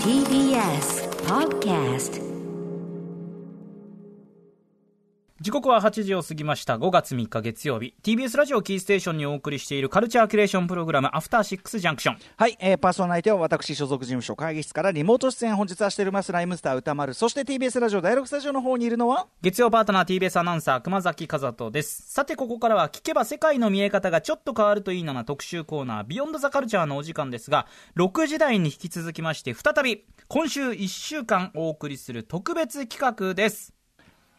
TBS Podcast 時刻は8時を過ぎました。5月3日月曜日。TBS ラジオキーステーションにお送りしているカルチャーキュレーションプログラムアフターシックスジャンクションはい、えー、パーソナリティは私所属事務所会議室からリモート出演本日はしております。ライムスター歌丸。そして TBS ラジオ第6スタジオの方にいるのは？月曜パートナー TBS アナウンサー熊崎和人です。さてここからは聞けば世界の見え方がちょっと変わるといいなな特集コーナービヨンドザカルチャーのお時間ですが6時台に引き続きまして再び今週1週間お送りする特別企画です。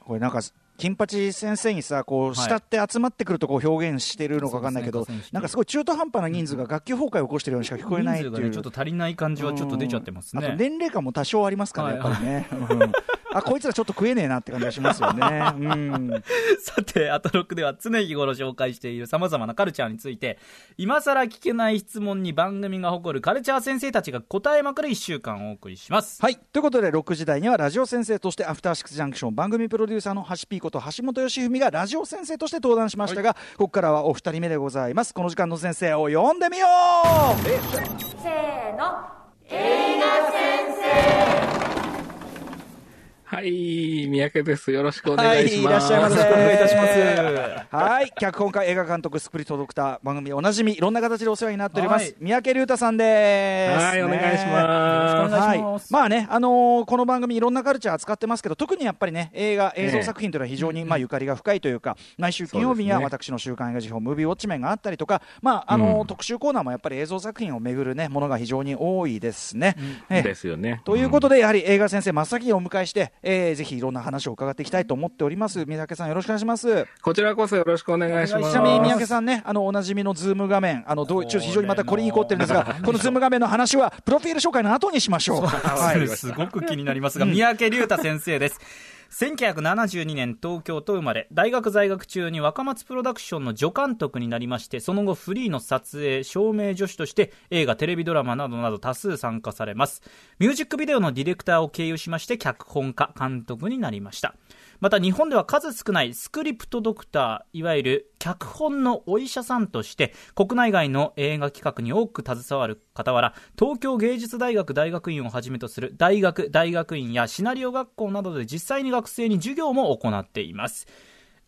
これなんか金八先生にさこう下って集まってくるとこう表現してるのか分かんないけど、なんかすごい中途半端な人数が学級崩壊を起こしてるようにしか聞こえないっていう。ちょっと足りない感じはちょっと出ちゃってますね。年齢感も多少ありますから、はいやっぱりね、うんあこいつらちょっと食えねえなって感じがしますよね。うんさて、アトロックでは常日頃紹介している様々なカルチャーについて、今更聞けない質問に番組が誇るカルチャー先生たちが答えまくる1週間をお送りします。はい。ということで、6時台にはラジオ先生として、アフターシックスジャンクション番組プロデューサーの橋 P こと橋本義文がラジオ先生として登壇しましたが、ここからはお二人目でございます。この時間の先生を呼んでみようせーのはい、三宅です。よろしくおはい、願いします。いらっしゃいませ。お願いいたしますはい、脚本家、映画監督、スクリプトドクター、番組おなじみ、いろんな形でお世話になっております。はい三宅隆太さんです。はいお願いしますますはい、まあね、あのーこの番組いろんなカルチャー扱ってますけど、特にやっぱりね、映画、映像作品というのは非常に、まあゆかりが深いというか、毎週金曜日には私の週刊映画時評、ムービーウォッチメンがあったりとか、まああのーうん特集コーナーもやっぱり映像作品をめぐるね、ものが非常に多いですね。ええですよね。ということで、やはり映画先生、真っ先にお迎えして、えーぜひいろんな話を伺っていきたいと思っております。三宅さん、よろしくお願いします。こちらこそよろしくお願いします。ちなみに三宅さんね、あのおなじみのズーム画面、あのどうちょっと非常にまたこれに凝ってるんですが、こ のズーム画面の話は、プロフィール紹介の後にしましょう。はいすごく気になりますが、三宅龍太先生です。1972年東京都生まれ。大学在学中に若松プロダクションの助監督になりましてその後フリーの撮影照明助手として映画テレビドラマなどなど多数参加されます。ミュージックビデオのディレクターを経由しまして脚本家監督になりました。また日本では数少ないスクリプトドクターいわゆる脚本のお医者さんとして国内外の映画企画に多く携わる傍ら東京芸術大学大学院をはじめとする大学大学院やシナリオ学校などで実際に学生に授業も行っています。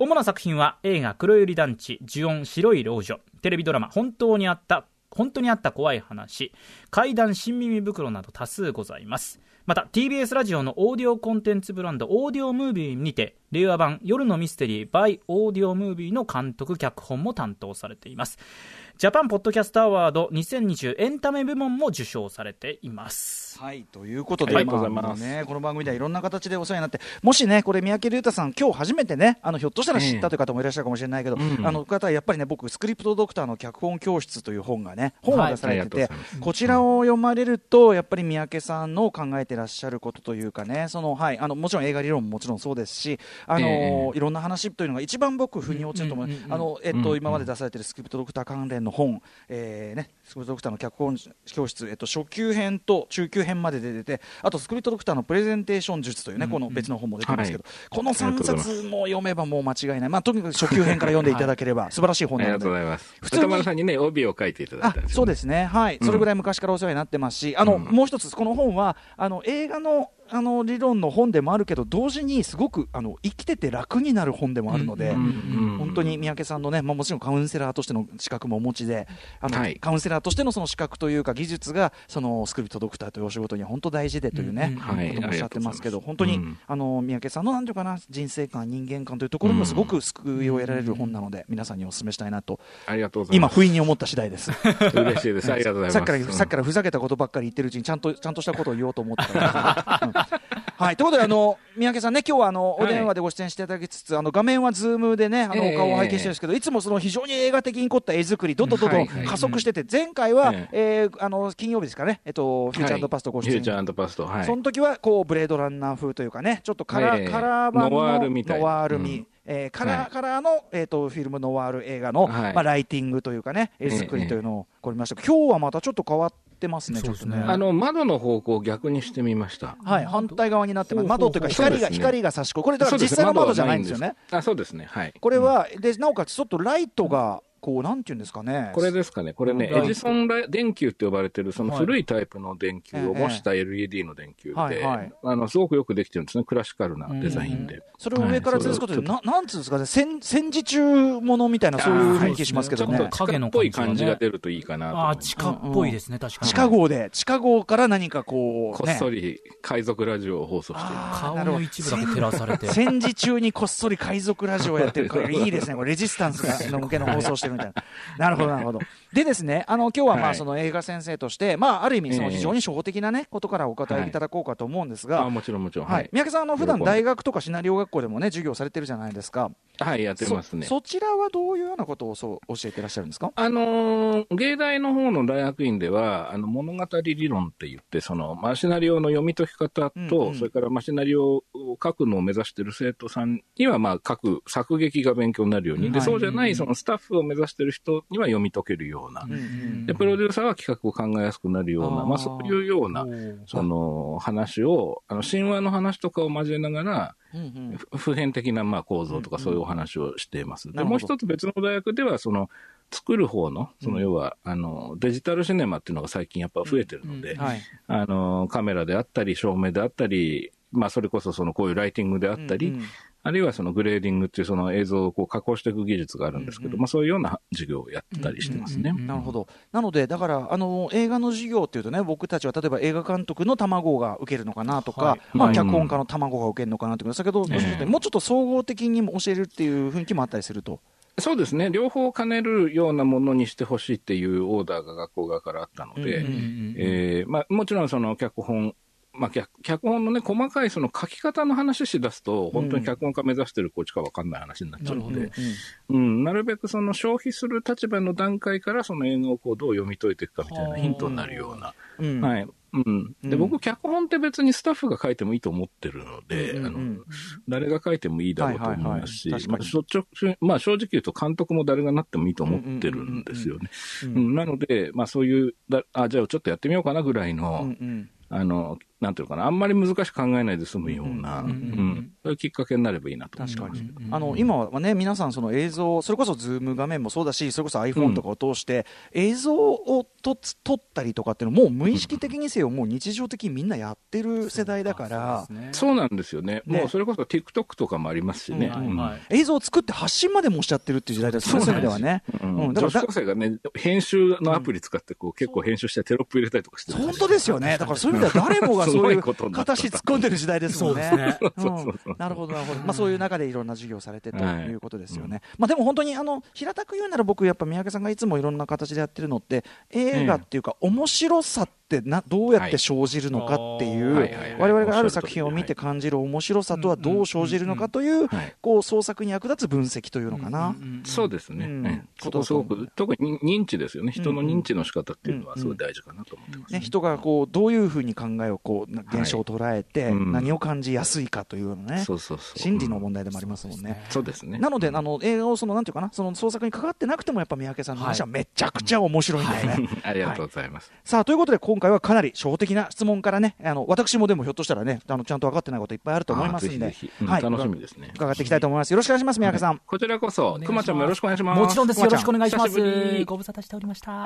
主な作品は映画「黒百合団地」「呪音白い老女」テレビドラマ「本当にあった本当にあった怖い話怪談新耳袋など多数ございます。また TBS ラジオのオーディオコンテンツブランドオーディオムービーにて令和版夜のミステリー by オーディオムービーの監督脚本も担当されています。ジャパンポッドキャストアワード2020エンタメ部門も受賞されています。はい、ということで、い。まね、この番組ではいろんな形でお世話になって、もしね、これ、三宅龍太さん、今日初めてね、あのひょっとしたら知ったという方もいらっしゃるかもしれないけど、うんあの方はやっぱりね、僕、スクリプトドクターの脚本教室という本がね、本を出されててざいます、こちらを読まれると、やっぱり三宅さんの考えてらっしゃることというかね、そのはい、あのもちろん映画理論ももちろんそうですし、あのえいろんな話というのが一番僕、腑に落ちると思う、うんうんうんうんあのえっと、今まで出されてるスクリプトドクター関連の本、えーね、スクリプトドクターの脚本教室、えっと、初級編と中級編までで出て、あとスクリプトドクターのプレゼンテーション術というね、この別の本も出てますけど、この3冊も読めばもう間違いない、まあ、とにかく初級編から読んでいただければ、素晴らしい本ありがなので。とうございます。普通に歌丸さんにね、帯を書いていただいあたんですよね。そうですね、はい、うん。それぐらい昔からお世話になってますし、あのうん。もう一つ、この本はあの映画のあの理論の本でもあるけど、同時にすごくあの生きてて楽になる本でもあるので、うんうん。本当に三宅さんのね、まあ、もちろんカウンセラーとしての資格もお持ちで、あのはい。カウンセラーとしてのその資格というか、技術がそのスクリプトドクターというお仕事には本当大事でというね、うんはいこともおっしゃってますけど、あり本当に、うございます。あの三宅さんのなんていうかな、人生観、人間観というところにもすごく救いを得られる本なので、皆さんにお勧めしたいなと、ありがとうござい今、ます。不意に思った次第です。嬉しいです。ありがとうございます。さっきから、さっきからふざけたことばっかり言ってるうちに、ちゃんと、ちゃんとしたことを言おうと思ってたはい、ということで、あの、三宅さんね、今日はあの、お電話でご出演していただきつつ、あの、画面はズームでね、あの、ええ。お顔を拝見してるんですけど、いつもその非常に映画的に凝った絵作り、どんどんどんどんはいはい加速してて、前回は、ええーあの、金曜日ですかね、えっと、フューチャーパストご出演フューチャーパスト。はい。その時はこうブレードランナー風というかね、ちょっとカラー,、ええカラー版のノワールみたいなノワール味うんえーカラー、はいカラーの、えー、とフィルムノワール映画の、はいまあ、ライティングというかね、絵作りというのをこりましたけど、今日はまたちょっと変わってますね、ちょっとね。あの、窓の方向を逆にしてみました。はい、反対側になってます。窓というか光が、ね光が差し込む。これだから実際の窓じゃないんですよね。。あ、そうですね。はい。これは、で、なおかつちょっとライトがこうなんていうんですかね。これですかね、これね、エジソンラ電球って呼ばれてる、そのはい。古いタイプの電球を模した LED の電球で、はいはい。あのすごくよくできてるんですね、クラシカルなデザインで。それを上から吊るすことで、はい。ななんつうんですかね。戦戦時中ものみたいなそういう雰囲気しますけどね。ちょっと地下っぽい感じが出るといいかなと思ああ、地下っぽいですね、確かに。地下号で地下号から何かこう、こっそり海賊ラジオを放送している。顔の一部だけ照らされて。戦時中にこっそり海賊ラジオをやってる、いいですね、これレジスタンスがの向けの放送してるみたいな。なるほど、なるほど。でですね、あの今日はまはいあその映画先生として、まあある意味そのええ非常に初歩的なねことからお答えいただこうかと思うんですが、あもちろんもちろん。ははいい。三宅さんあの普段大学とかシナリオ学校でもね授業されてるじゃないですか。はい、やってますね。そそちらはどういうようなことをそう教えていらっしゃるんですか？あのー芸大の方の大学院では、あの物語理論って言って、そのマシナリオの読み解き方と、うんうん。それからマシナリオを書くのを目指している生徒さんには、まあ、書く作劇が勉強になるように、ではい。そうじゃないそのスタッフを目指している人には読み解けるような、うんでプロデューサーは企画を考えやすくなるような、あーまあ、そういうようなその話を、あの神話の話とかを交えながら、うんうん。ふ普遍的なまあ構造とかそういうお話をしています。で、なるほど。もう一つ別の大学では、その、作る方の、その要は、あの、デジタルシネマっていうのが最近やっぱ増えてるので、うん。はい。あの、カメラであったり、照明であったり、まあそれこそそのこういうライティングであったり、うんうんあるいはそのグレーディングっていうその映像をこう加工していく技術があるんですけど、うんうんまあそういうような授業をやったりしてますね。うんなるほど。なので、だから、あの、映画の授業っていうとね、僕たちは例えば映画監督の卵が受けるのかなとか、はいまあ、はい脚本家の卵が受けるのかなとか、先ほどおっしゃったようにもうちょっと総合的にも教えるっていう雰囲気もあったりすると。そうですね。両方兼ねるようなものにしてほしいっていうオーダーが学校側からあったので、もちろんその脚本、まあ、脚脚本のね、細かいその書き方の話し出すと、本当に脚本家目指してるコーチか分かんない話になっちゃうので、なるうん、なるべくその消費する立場の段階からその映画をこうどう読み解いていくかみたいなヒントになるような。うん。はい。うん。で、うん。僕、脚本って別にスタッフが書いてもいいと思ってるので、うんうんうんあの、誰が書いてもいいだろうと思いますし、まあ、率直まあ、正直言うと監督も誰がなってもいいと思ってるんですよね。なので、まあそういう、だあ、じゃあちょっとやってみようかなぐらいの、うんうん。あの、なんていうのかな、あんまり難しく考えないで済むような、うんそういうきっかけになればいいなと思い確か。に、あの今はね、皆さん、その映像、それこそズーム画面もそうだし、それこそ iPhone とかを通して、映像をと撮ったりとかっていうのも、もう無意識的にせよ、もう日常的にみんなやってる世代だから、そうですね。そうなんですよね。ね。もうそれこそ TikTok とかもありますしね。映像を作って発信までもしちゃってるっていう時代ですよね、そういう意味ではね。うん。うん。だから女子高生がね、編集のアプリ使ってこう、結構編集してテロップ入れたりとかしてる本当ですよね、だからそういう意味では誰もがそういいう形突っ込んでる時代ですもんね。なるほど、なるほど、まあ、そういう中でいろんな授業をされてとはい。いうことですよね。まあ、でも本当にあの平たく言うなら、僕、やっぱ三宅さんがいつもいろんな形でやってるのって、映画っていうか、面白さってなどうやって生じるのかっていう、我々がある作品を見て感じる面白さとはどう生じるのかという、はい。こう創作に役立つ分析というのかな。そうですね。うん。ええそこすごく、特に認知ですよね。人の認知の仕方っていうのはすごい大事かなと思ってます。ね、人がこうどういうふうに考えをこうな現象を捉えて、うん。何を感じやすいかというのね、そうそうそう。心理の問題でもありますもんね。そうですね。なので、あの映画をそのなんていうかな、その創作に関わってなくても、やっぱ三宅さんの話はめちゃくちゃ面白いんだよね。ありがとうございます。さあということで、今回はかなり初歩的な質問からね、あの私もでもひょっとしたらね、あのちゃんと分かってないこといっぱいあると思いますんで、あぜひぜひうんはい楽しみですね。伺っていきたいと思います。よろしくお願いします、三宅さん。こちらこそ、くまちゃんもよろしくお願いします。もちろんです。よろしくお願いしま久しぶす。りご無沙汰しておりました。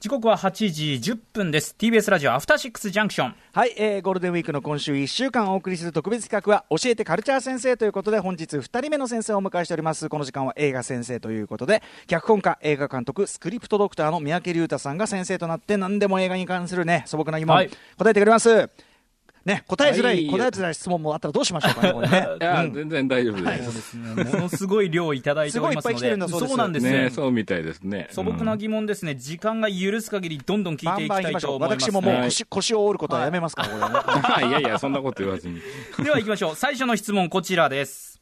時刻は8時10分です。TBS ラジオアフターシックスジャンクション。はい、えーゴールデンウィークの今週1週間お送りする特別企画は教えてカルチャー先生ということで本日2人目の先生をお迎えしておりますこの時間は映画先生ということで脚本家映画監督スクリプトドクターの三宅龍太さんが先生となって何でも映画に関するね素朴な疑問、はい答えてくれますね答えづらい、はい答えづらい質問もあったらどうしましょうかね これねいや、うん全然大丈夫でそうす。ですね。ものすごい量いただいておりますのすごいいっぱい来てるんだで。そうですそうなんですねね。そうみたいですね。素朴な疑問ですね。時間が許す限りどんどん聞いていきたいバン行きましょうと思います。私ももうはい腰,、腰を折ることはやめますから、これはね いやいや、そんなこと言わずに。では行きましょう。最初の質問こちらです。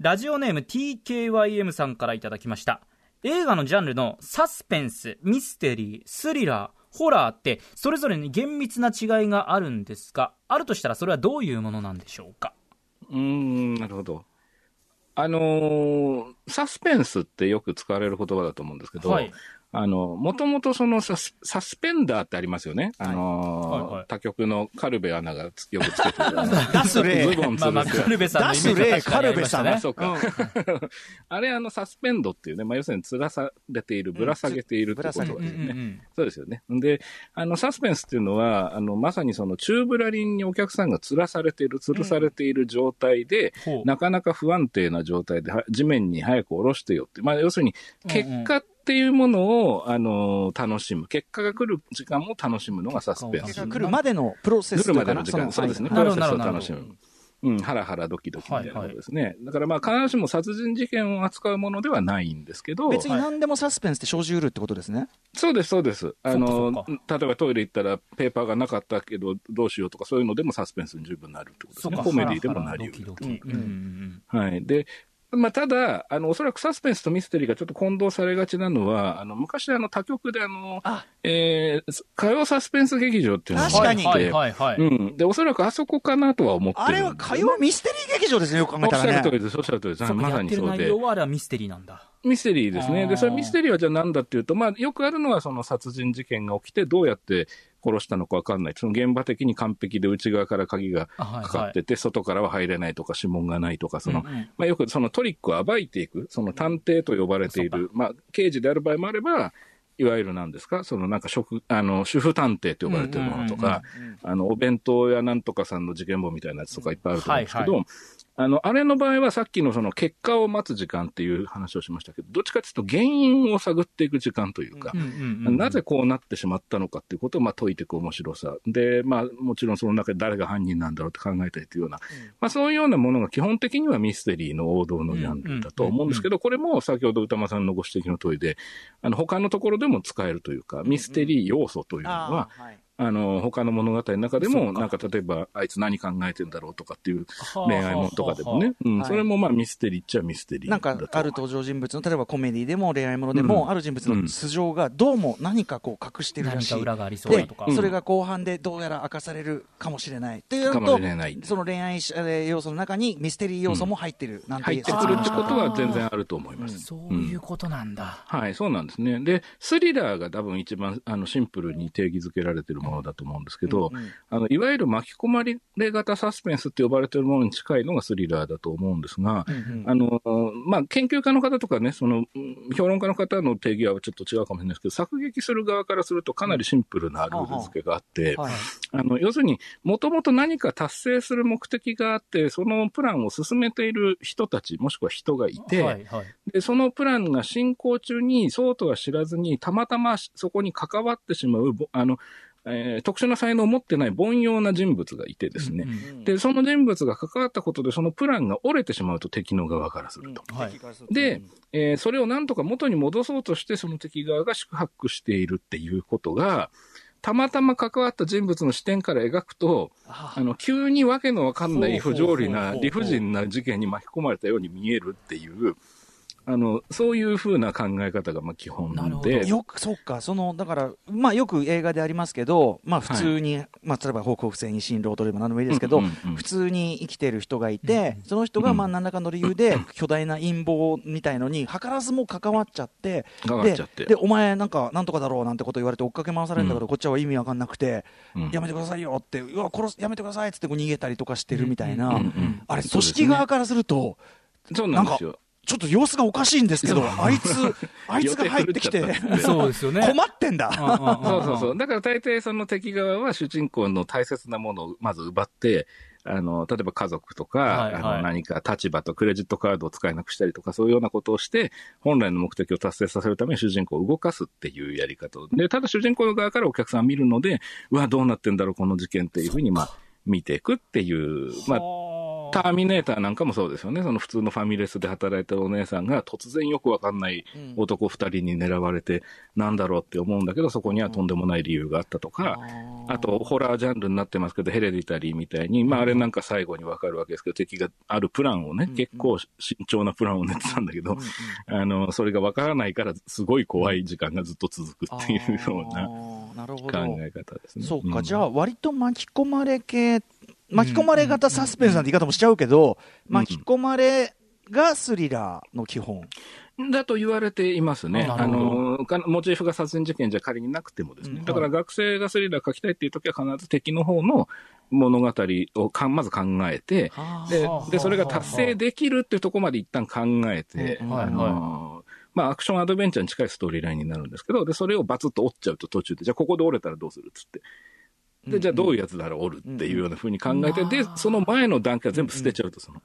ラジオネーム TKYM さんからいただきました。映画のジャンルのサスペンス、ミステリー、スリラー、ホラーってそれぞれに厳密な違いがあるんですが、あるとしたらそれはどういうものなんでしょうか？うーん、なるほど。あのーサスペンスってよく使われる言葉だと思うんですけど、はいああの、もともとそのサスサスペンダーってありますよね。あのーはいはい。他局のカルベアナがつよくつけてる。出す例ズボンまあまあ、つるカルベさんのイメージは確かうか。あれ、あの、サスペンドっていうね、まあ、要するに吊らされている、ぶら下げているってことですね。うんうんうん。そうですよね。で、あの、サスペンスっていうのは、あの、まさにその、チューブラリンにお客さんが吊らされている、吊るされている状態で、ほう。なかなか不安定な状態で、は地面に早く下ろしてよって。まあ、要するに、結果っていうものを、あの、楽しむ。結果が来る時間も楽しむのがサスペンス結果。来るまでのプロセス来るまでの時間、そうですね。プロセスを楽しむ。うん、ハラハラドキドキみたいなことですね。だからまあ、必ずしも殺人事件を扱うものではないんですけど、別に何でもサスペンスって生じうるってことですね。そうです、そうです。あその例えばトイレ行ったらペーパーがなかったけどどうしようとかそういうのでもサスペンスに十分なるってことですね。コメディでもなり。うんうんはい。で、まあ、ただ、あの、おそらくサスペンスとミステリーがちょっと混同されがちなのは、あの、昔あの、他局であの、あえー、火曜サスペンス劇場っていうのが確かにあってはいはいはい。うん。で、おそらくあそこかなとは思ってるんあれは火曜ミステリー劇場ですね、よく考えおったしゃらね。る通りです、おっしゃる通りです。そうかまさにそうで。容はあれはミステリーなんだ。ミステリーですね。で、それミステリーはじゃあ何だっていうと、まあ、よくあるのはその殺人事件が起きて、どうやって殺したのかわかんない。その現場的に完璧で内側から鍵がかかってて、外からは入れないとか、指紋がないとか、その、まあ、よくそのトリックを暴いていく、その探偵と呼ばれている、まあ、刑事である場合もあれば、いわゆるなんですか、そのなんか職、あの、主婦探偵と呼ばれているものとか、あの、お弁当屋なんとかさんの事件簿みたいなやつとかいっぱいあると思うんですけど、はいあの、あれの場合はさっきのその結果を待つ時間っていう話をしましたけど、どっちかというと原因を探っていく時間というか、うんうんうんなぜこうなってしまったのかっていうことをまあ解いていく面白さ。で、まあもちろんその中で誰が犯人なんだろうって考えたりというような、まあそういうようなものが基本的にはミステリーの王道のジャンルだと思うんですけど、これも先ほど歌間さんのご指摘の通りで、あの他のところでも使えるというか、ミステリー要素というのは、あの、他の物語の中でも、なんか例えば、あいつ何考えてんだろうとかっていうはあ恋愛ものとかでもね、うん、はい。それもまあミステリーっちゃミステリーなんかある登場人物の例えばコメディでも恋愛ものでも、うん。ある人物の素性がどうも何かこう隠してるらしい裏がありそうだでとか。それが後半でどうやら明かされるかもしれないっていうとその恋愛えー要素の中にミステリー要素も入ってるなんて入いうってくるってことは全然ああると思います。そういうことなんだ。はい、そうなんですね。で、スリラーが多分一番あのシンプルに定義づけられているものだと思うんですけど、うんうん。あのいわゆる巻き込まれ型サスペンスって呼ばれているものに近いのがスリラーだと思うんですが、あの、まあ、研究家の方とかね、その、うん評論家の方の定義はちょっと違うかもしれないですけど、作劇する側からするとかなりシンプルなルール付けがあって、はい。あの、要するに、もともと何か達成する目的があって、そのプランを進めている人たち、もしくは人がいて、はいはい。で、そのプランが進行中に、そうとは知らずに、たまたまそこに関わってしまう、ぼあの、えー特殊な才能を持ってない凡庸な人物がいてですね。うんうんで、その人物が関わったことで、そのプランが折れてしまうと敵の側からすると。はい。で、えーそれをなんとか元に戻そうとして、その敵側が宿泊しているっていうことが、たまたま関わった人物の視点から描くと、ああの、急にわけのわかんない不条理な理不尽な事件に巻き込まれたように見えるっていう、あの、そういうふうな考え方がまあ基本なるほど。で、よく、そっか、その、だから、まあ、よく映画でありますけど、まあ、普通に、まあ、例えば、報告性に新郎とでも何でもいいですけど、うんうんうん普通に生きてる人がいて、その人が、まあ、何らかの理由で、巨大な陰謀みたいのに、図らずも関わっちゃって、関わっちゃって。で、でお前、なんか、なんとかだろうなんてこと言われて追っかけ回されるんだけど、こっちは意味わかんなくて、うん。やめてくださいよって、うわ、殺す、やめてくださいっつってこう逃げたりとかしてるみたいな、うんうんあれ、組織側からすると、そうなんですよ。ちょっと様子がおかしいんですけど、あいつ、あいつが入ってきて、そうですよね。困ってんだ。そうそうそう。だから大抵その敵側は主人公の大切なものをまず奪って、あの、例えば家族とか、はいはいあの何か立場とクレジットカードを使えなくしたりとか、そういうようなことをして、本来の目的を達成させるために主人公を動かすっていうやり方をで、ただ主人公の側からお客さんは見るので、うわ、どうなってんだろう、この事件っていうふうに、まあ、見ていくっていう、まあ、ター。ミネーターなんかもそうですよね。その普通のファミレスで働いてるお姉さんが突然よくわかんない男二人に狙われて、なんだろうって思うんだけど、そこにはとんでもない理由があったとか、あと、ホラージャンルになってますけど、ヘレディタリーみたいに、まああれなんか最後にわかるわけですけど、敵があるプランをね、結構慎重なプランを練ってたんだけど、あの、それがわからないから、すごい怖い時間がずっと続くっていうようなあーなるほ考ど。え方ですね。そうか、ん。じゃあ、割と巻き込まれ系、巻き込まれ型サスペンスなんて言い方もしちゃうけど、巻き込まれがスリラーの基本。だと言われていますね。あの、かモチーフが殺人事件じゃ仮になくてもですね。うんだから学生がスリラー書きたいっていう時は必ず敵の方の物語をかまず考えて、ではあ、で、それが達成できるっていうところまで一旦考えて、あの、まあ、アクションアドベンチャーに近いストーリーラインになるんですけど、で、それをバツッと折っちゃうと途中で、じゃあここで折れたらどうするっつって。で、じゃあどういうやつなら折るっていうような風に考えて、で、その前の段階は全部捨てちゃうと、その。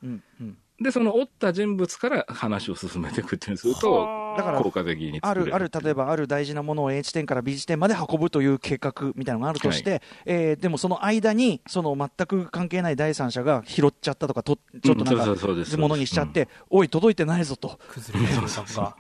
うんうんで、その折った人物から話を進めていくっていうにすると、だから効果的にあ作れるある例えばある大事なものを A 地点から B 地点まで運ぶという計画みたいなのがあるとして、えーでもその間にその全く関係ない第三者が拾っちゃったとかとちょっとなんうんそうそうそうかものにしちゃって、おい届いてないぞと。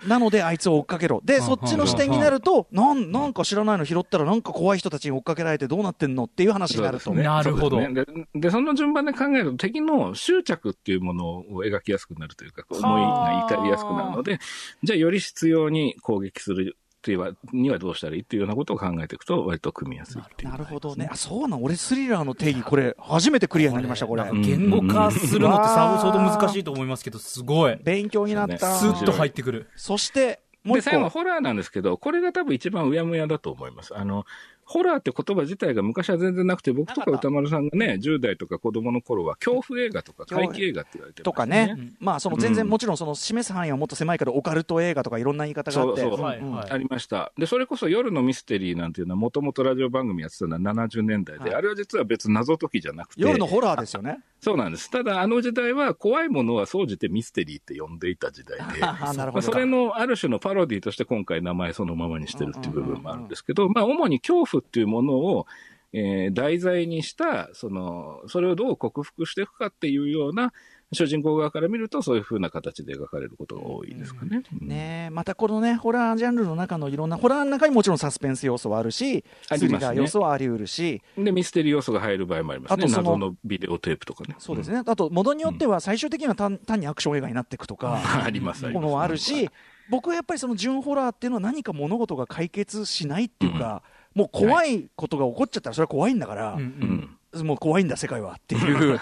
なのであいつを追っかけろ。でそっちの視点になるとなんなんか知らないの拾ったらなんか怖い人たちに追っかけられてどうなってんのっていう話になると、そうですね。なるほどでで、その順番で考えると、敵の執着っていうものを描きやすくなるというか、こう思いが怒りやすくなるので、じゃあより必要に攻撃するっていうはにはどうしたらいいっていうようなことを考えていくと、割と組みやすいっていう、なるほど。ね。あそうなん。俺スリラーの定義これ初めてクリアになりましたこれ。言語化するのってさ相当難しいと思いますけど、すごい。勉強になった。スッと入ってくる。そしてもうで、一最後個ホラーなんですけど、これが多分一番うやむやだと思います。あの、ホラーって言葉自体が昔は全然なくて、僕とか歌丸さんがね、10代とか子供の頃は恐怖映画とか怪奇映画って言われてましたとかね、まあその全然もちろんその示す範囲はもっと狭いけど、オカルト映画とかいろんな言い方があって、そうそう。はいんんはい。ありました。で、それこそ夜のミステリーなんていうのは、もともとラジオ番組やってたのは70年代で、はい。あれは実は別に謎解きじゃなくて、夜のホラーですよね。そうなんです。ただ、あの時代は怖いものは総じてミステリーって呼んでいた時代で、あなるほど。まあそれのある種のパロディとして今回名前そのままにしてるっていう部分もあるんですけど、まあ主に恐怖っていうものを、えー題材にした、その、それをどう克服していくかっていうような、主人公側から見るとそういう風な形で描かれることが多いですかね。うんねえまたこのね、ホラージャンルの中のいろんな、ホラーの中にもちろんサスペンス要素はあるし、スリラー要素はあり得るし、で、ミステリー要素が入る場合もありますね。あとその謎のビデオテープとかね。そうですね、あと、ものによっては最終的には単単にアクション映画になっていくとか、うん。あります、あります。ものはあるし、僕はやっぱりその純ホラーっていうのは何か物事が解決しないっていうか、もう怖いことが起こっちゃったらそれは怖いんだから、うんううんん。もう怖いんだ世界はっていう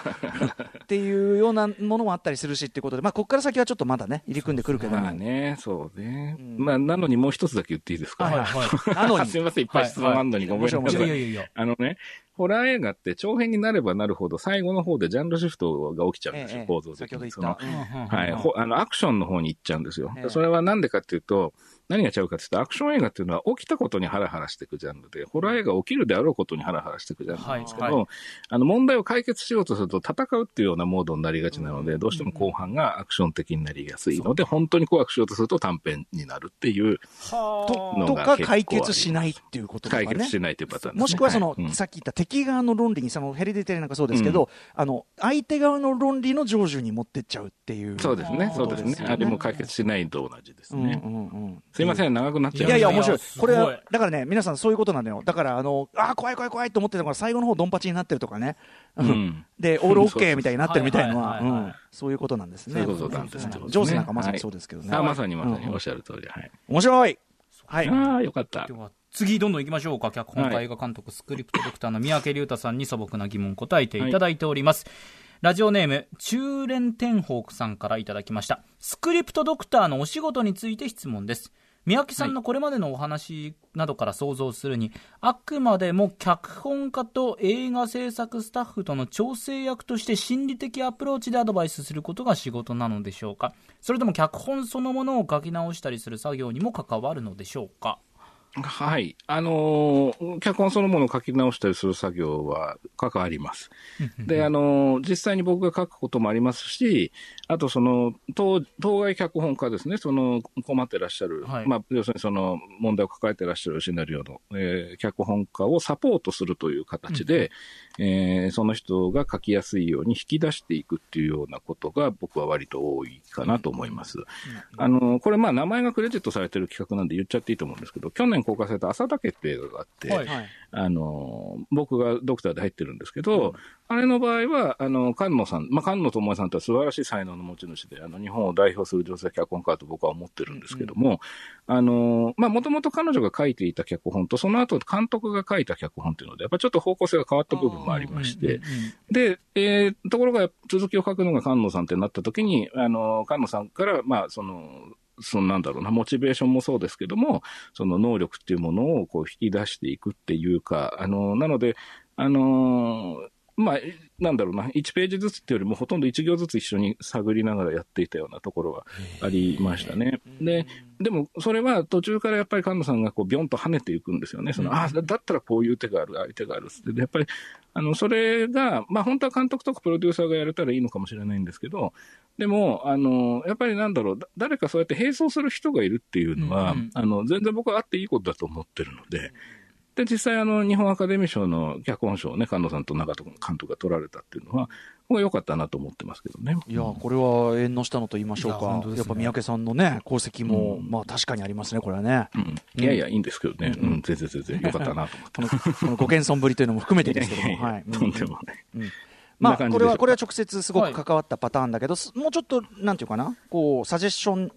っていうようなものもあったりするしっていうことで、まあ、ここから先はちょっとまだね入り組んでくるけども、まあね、そうね。うんまあ、なのにもう一つだけ言っていいですか？はいはい。なのにすみません、いっぱい質問あんのにごめんなさいやいやいや。あのね、ホラー映画って長編になればなるほど、最後の方でジャンルシフトが起きちゃうんですよ、ええ構造的先ほど言に。うんはい、ほあの、アクションの方に行っちゃうんですよ。ええそれはなんでかっていうと、何が違うかっていうと、アクション映画っていうのは起きたことにハラハラしていくジャンルで、ホラー映画起きるであろうことにハラハラしていくジャンルなんですけど、はいはあの、問題を解決しようとすると戦うっていうようなモードになりがちなので、どうしても後半がアクション的になりやすいので、本当に怖くしようとすると短編になるっていうとのとかが結構解決しないっていうこととかね。解決しないというパターンですね。もしくはその、はいうん。さっき言った敵側の論理にそのヘリディテリなんかそうですけど、あの相手側の論理の成就に持ってっちゃうっていう。そうですね、そうですね。よあれも解決しないと同じですね。うんうんうんすいません、長くなっちゃいやいや、いや面白い。これは、だからね、皆さんそういうことなんだよ。だから、あの、あー怖い怖い怖いと思ってたから、最後の方ドンパチになってるとかね。ううんん。で、オールオッケーみたいになってるみたいのは、そういうことなんですね。そういうことなんですってことジョなんかまさにそうですけどね。あ、まさにまさにうんおっしゃる通り。はい。面白い。はい。ああ、よかったで。は次どんどん行きましょうか脚本家映画監督、スクリプトドクターの三宅龍太さんに素朴な疑問答えていただいております、ラジオネーム中連天ホークさんからいただきましたスクリプトドクターのお仕事について質問です三宅さんのこれまでのお話などから想像するに、あくまでも脚本家と映画制作スタッフとの調整役として心理的アプローチでアドバイスすることが仕事なのでしょうか。それとも脚本そのものを書き直したりする作業にも関わるのでしょうかはい。あのー脚本そのものを書き直したりする作業は関わります。で、あのー実際に僕が書くこともありますし、あとその、当当該脚本家ですね、その困ってらっしゃる、はいまあ、要するにその問題を抱えてらっしゃるシナリオの、えー脚本家をサポートするという形で、えーその人が書きやすいように引き出していくっていうようなことが僕は割と多いかなと思います。あのーこれまあ名前がクレジットされてる企画なんで言っちゃっていいと思うんですけど、去年公開された朝だけって映画があって、はい。はい。あの、僕がドクターで入ってるんですけど、あれの場合は、あの、菅野さん、まあ、菅野智恵さんとは素晴らしい才能の持ち主で、あの、日本を代表する女性脚本家だと僕は思ってるんですけども、あの、まあ、もともと彼女が書いていた脚本と、その後監督が書いた脚本っていうので、やっぱちょっと方向性が変わった部分もありまして、で、えーところが続きを書くのが菅野さんってなった時に、あの、菅野さんから、まあ、その、そのなんだろうな、モチベーションもそうですけども、その能力っていうものをこう引き出していくっていうか、あの、なので、あのーまあ、なんだろうな、1ページずつっていうよりも、ほとんど1行ずつ一緒に探りながらやっていたようなところはありましたね。で、でも、それは途中からやっぱり菅野さんがこう、ビョンと跳ねていくんですよね。その、ああ、だったらこういう手がある、ああいう手があるって。で、やっぱり、あの、それが、まあ、本当は監督とかプロデューサーがやれたらいいのかもしれないんですけど、でも、あの、やっぱりなんだろう、だ誰かそうやって並走する人がいるっていうのは、うんうんあの、全然僕はあっていいことだと思ってるので、で、実際、あの、日本アカデミー賞の脚本賞をね、菅野さんと長門監督が取られたっていうのは、僕は良かったなと思ってますけどね。いやこれは縁の下のと言いましょうか、ですね。やっぱ三宅さんのね、功績も、まあ確かにありますね、これはね。うん。いやいや、いいんですけどね。うん、全然全然良かったなと思って。このこのご謙遜ぶりというのも含めてですけども、はい。とんでもない。まあ、こんな感じこれは、これは直接すごく関わったパターンだけど、すもうちょっと、なんていうかな、こう、サジェッション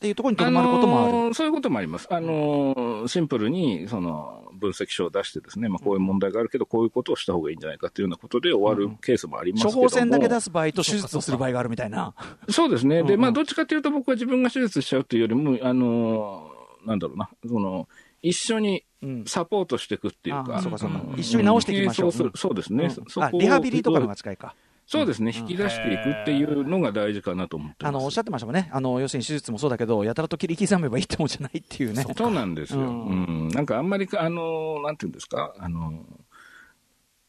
っていうところにとどまることもある。のーそういうこともあります。あのーシンプルに、その、分析書を出してですね、まあ、こういう問題があるけど、こういうことをした方がいいんじゃないかっていうようなことで終わるケースもありますけども。処方箋だけ出す場合と手術をする場合があるみたいな。そうですね。で、うんうんまあ、どっちかというと僕は自分が手術しちゃうというよりも、あのーなんだろうな、その、一緒にうんサポートしていくっていうか、うん一緒に直していきましょうそうですね。うんリハビリとかのが近いか。そうですね、引き出していくっていうのが大事かなと思ってます。あの、おっしゃってましたもんね。あの、要するに手術もそうだけど、やたらと切り刻めばいいってもんじゃないっていうね。そうなんですよ。ううんん、なんかあんまりか、あの、なんていうんですか、あの、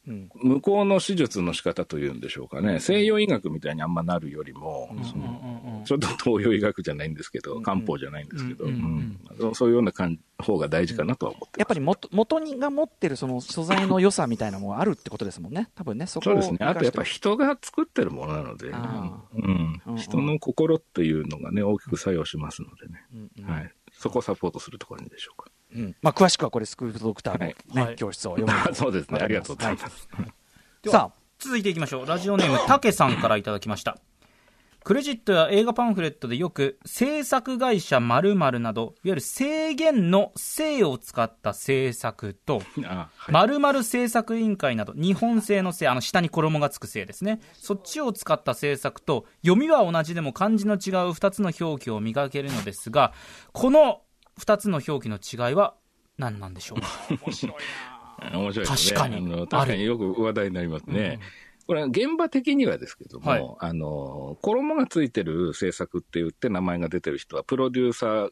うん。向こうの手術の仕方というんでしょうかね、西洋医学みたいにあんまなるよりも、そのちょっと東洋医学じゃないんですけど、漢方じゃないんですけど、うんうんうん。そういうような感方が大事かなとは思ってやっぱり元元にが持ってるその素材の良さみたいなのもあるってことですもんね。多分ね、そこをそうですね。あとやっぱ人が作ってるものなので、あうん。うん。うん人の心っていうのがね、大きく作用しますのでね。うんうん。はい。そこをサポートするところにでしょうか。うん。まあ、詳しくはこれ、スクールドクターの、ねはい。教室を読む。と そうですね。ありがとうございはます。さあ、続いていきましょう。ラジオネームたけさんからいただきました。クレジットや映画パンフレットでよく制作会社〇〇などいわゆる制限の制を使った制作と 〇〇制作委員会など日本製の製あの下に衣がつく製ですね。そっちを使った制作と読みは同じでも漢字の違う2つの表記を磨けるのですがこの2つの表記の違いは何なんでしょうか？面白いですね。確かに。確かによく話題になりますね。これは現場的にはですけども、はい。あの、衣がついてる制作って言って名前が出てる人はプロデューサー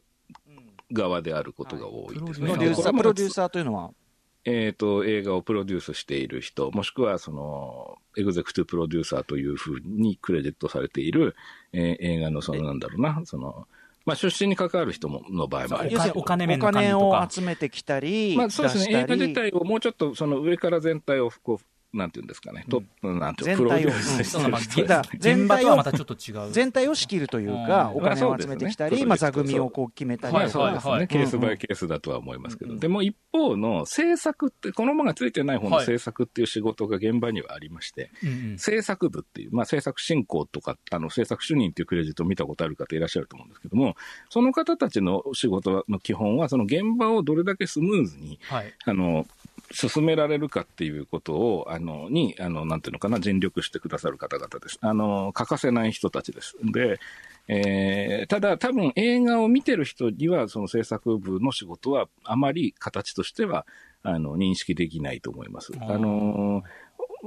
側であることが多いですね。プロデューサー、プロデューサーというのは、えー、と映画をプロデュースしている人、もしくはそのエグゼクティブプロデューサーというふうにクレジットされている、えー映画のそのなんだろうな、そのまあ、出身に関わる人もの場合もあります。お金お金を集めてきたり、まあ、そうですね、映画自体をもうちょっとその上から全体をこう、なんていうんですかね、トップ、なんていうのプロ全体を。デュースして全体を場とはまたちょっと違う。全体を仕切るというか、うん。お金を集めてきたり、まあまあ、そうです座組をこう決めたりですね、はいはい。ケースバイケースだとは思いますけど、でも一方の制作って、このままがついてない方のはい。制作っていう仕事が現場にはありまして、制作部っていう、まあ、制作進行とか、あの制作主任っていうクレジットを見たことある方いらっしゃると思うんですけども、その方たちの仕事の基本は、その現場をどれだけスムーズに、はい。あの、進められるかっていうことを、あの、に、あの、なんていうのかな、尽力してくださる方々です。あの、欠かせない人たちです。で、えーただ多分映画を見てる人には、その制作部の仕事はあまり形としては、あの、認識できないと思います。あの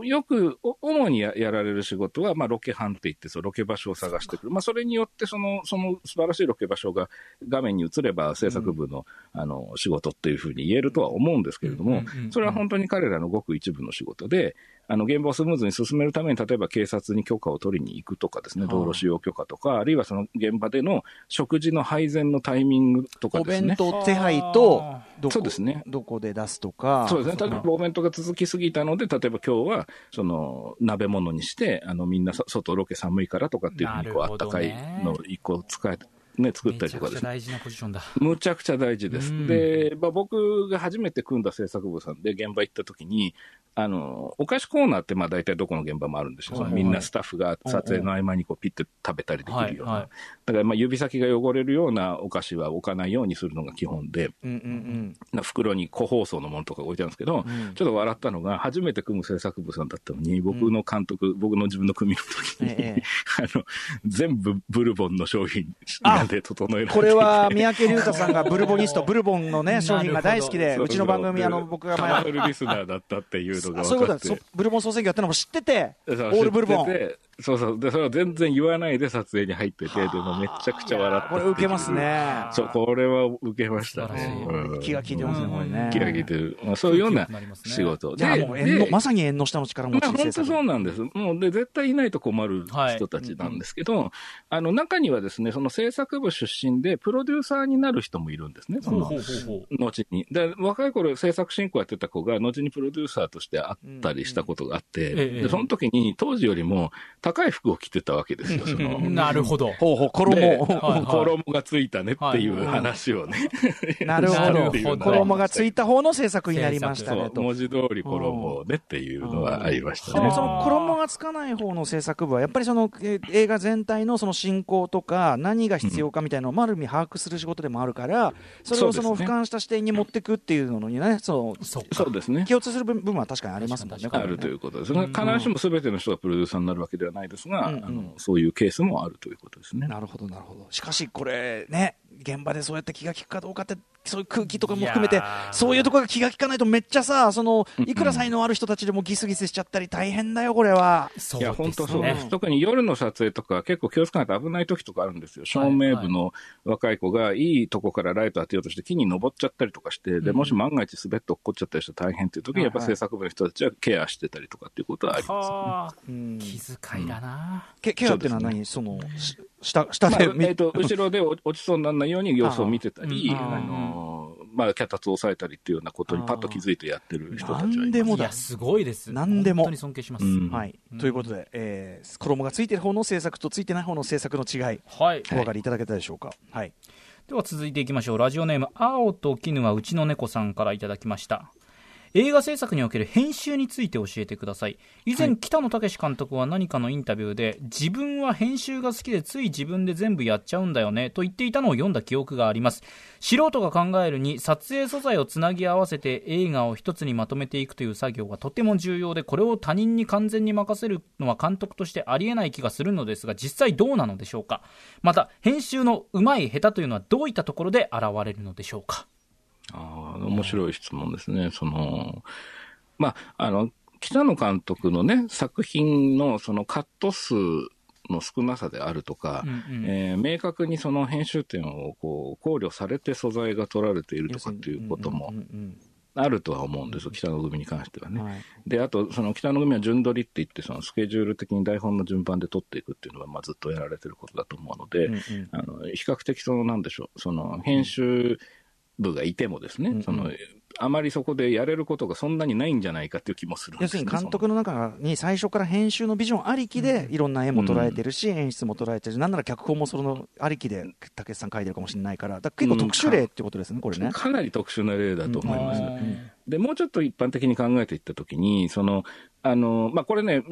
よく、お主にややられる仕事は、まあ、ロケハンって言って、そのロケ場所を探してくる。まあ、それによって、その、その素晴らしいロケ場所が画面に映れば、制作部の、あの、仕事っていうふうに言えるとは思うんですけれどもうんうんうんうん、それは本当に彼らのごく一部の仕事で、あの、現場をスムーズに進めるために、例えば警察に許可を取りに行くとかですね、はあ道路使用許可とか、あるいはその現場での食事の配膳のタイミングとかおですね。弁当手配とあ、どこそうですね。どこで出すとか、そうですね。例えばお弁当が続きすぎたので、例えば今日は、その、鍋物にして、あの、みんなそ外ロケ寒いからとかっていうふうに、こう、あったかいね。の一個使え、ね、作ったりとかですね。くちゃ大事なポジションだ。むちゃくちゃ大事です。うん。で、まあ、僕が初めて組んだ制作部さんで現場行った時に、あの、お菓子コーナーってまあ大体どこの現場もあるんですよ。はいそのみんなスタッフが撮影の合間にこうピッて食べたりできるような。はいはい。だからまあ指先が汚れるようなお菓子は置かないようにするのが基本で、うんうんな袋に個包装のものとか置いてあるんですけど、うん。ちょっと笑ったのが、初めて組む制作部さんだったのに、僕の監督、僕の自分の組の時に、ええ。の、全部ブルボンの商品なんで整えられていて。これは三宅龍太さんがブルボニスト、ブルボンのね、商品が大好きで、そうう。ちの番組、あの、僕が前、フルリスナーだったっていうのがそういうことだ、分かってそブルボン総選挙やったのも知ってて、オールブルボン。そうそう。で、それを全然言わないで撮影に入ってて、でもめちゃくちゃ笑ってこれ受けます。ね。そう、これは受けましたね。うん気が利いてますね、これね。気が利いてる。まあ、そういうような仕事。じゃあもう縁の、まさに縁の下の力持ちまあ、本当制作そうなんです。もう、で、絶対いないと困る人たちなんですけど、あの、中にはですね、その制作部出身で、プロデューサーになる人もいるんですね、その後に。で、若い頃制作進行やってた子が、後にプロデューサーとして会ったりしたことがあって、うんええで、その時に、当時よりも高い服を着てたわけですよ、その。なるほど。ほうほう、衣でを。はいはい衣がついたねっていう話をね。なるほど。衣がついた方の制作になりましたねと。文字通り衣をねっていうのはありましたねでも。その衣がつかない方の制作部は、やっぱりそのえー映画全体のその進行とか、何が必要かみたいなのを、まるみ把握する仕事でもあるから、それをその俯瞰した視点に持っていくっていうのにね、そそっか。そうですねの。共通する部分は確かにありますもんねあるということです。必ずしも全ての人がプロデューサーになるわけではないですが、うんうんあのそういうケースもあるということですね。なるほど、なるほど。しかし、これね、現場でそうやって気が利くかどうかって、そういう空気とかも含めてそういうところが気が利かないと、めっちゃさ、そのいくら才能ある人たちでもギスギスしちゃったり、大変だよ、これは。そいや、本当そう。です。ね。特に夜の撮影とか結構気をつかないと危ない時とかあるんですよ。照明部の若い子がいいとこからライト当てようとして木に登っちゃったりとかして、で、もし万が一滑って落っこっちゃったりしたら大変ってい。う時にやっぱ制作部の人たちはケアしてたりとかっていうことはありますうん。気遣いだな。ケケアっていうのは何？その、し下、下でまあ、えっ、と、後ろで落落ちそうにならないように様子を見てたり、あのーまあ、脚立を抑えたりっていうようなことにパッと気づいてやってる人たちはいでもだいや、すごいです。なんでも本当に尊敬します。うんはい。ということで、えー衣がついてる方の制作とついてない方の制作の違い、はい。お分かりいただけたでしょうか？はい。では続いていきましょう。ラジオネーム、青と絹はうちの猫さんからいただきました。映画制作における編集について教えてください。以前、北野武監督は何かのインタビューで、自分は編集が好きでつい自分で全部やっちゃうんだよね、と言っていたのを読んだ記憶があります。素人が考えるに、撮影素材をつなぎ合わせて映画を一つにまとめていくという作業がとても重要で、これを他人に完全に任せるのは監督としてありえない気がするのですが、実際どうなのでしょうか。また、編集の上手い下手というのはどういったところで現れるのでしょうか。ああ、面白い質問ですね。その、まあ、あの、北野監督のね、作品のそのカット数の少なさであるとか、うんうんえー明確にその編集点をこう考慮されて素材が取られているとかっていうこともうんうんあるとは思うんですよ、北野組に関してはね。うんはいで、あと、その北野組は順取りって言って、そのスケジュール的に台本の順番で取っていくっていうのは、まあずっとやられてることだと思うので、うんうんあの、比較的その、なんでしょう、その、編集部がいてもですね、うんうん。その、あまりそこでやれることがそんなにないんじゃないかっていう気もするんですね要するに監督の中に最初から編集のビジョンありきでいろんな絵も捉えてるし、演出も捉えてるし、なんなら脚本もそのありきで武さん書いてるかもしれないから、だから結構特殊例ってことですね、これね。かなり特殊な例だと思います。うんで、もうちょっと一般的に考えていったときに、その、あの、まあ、これね、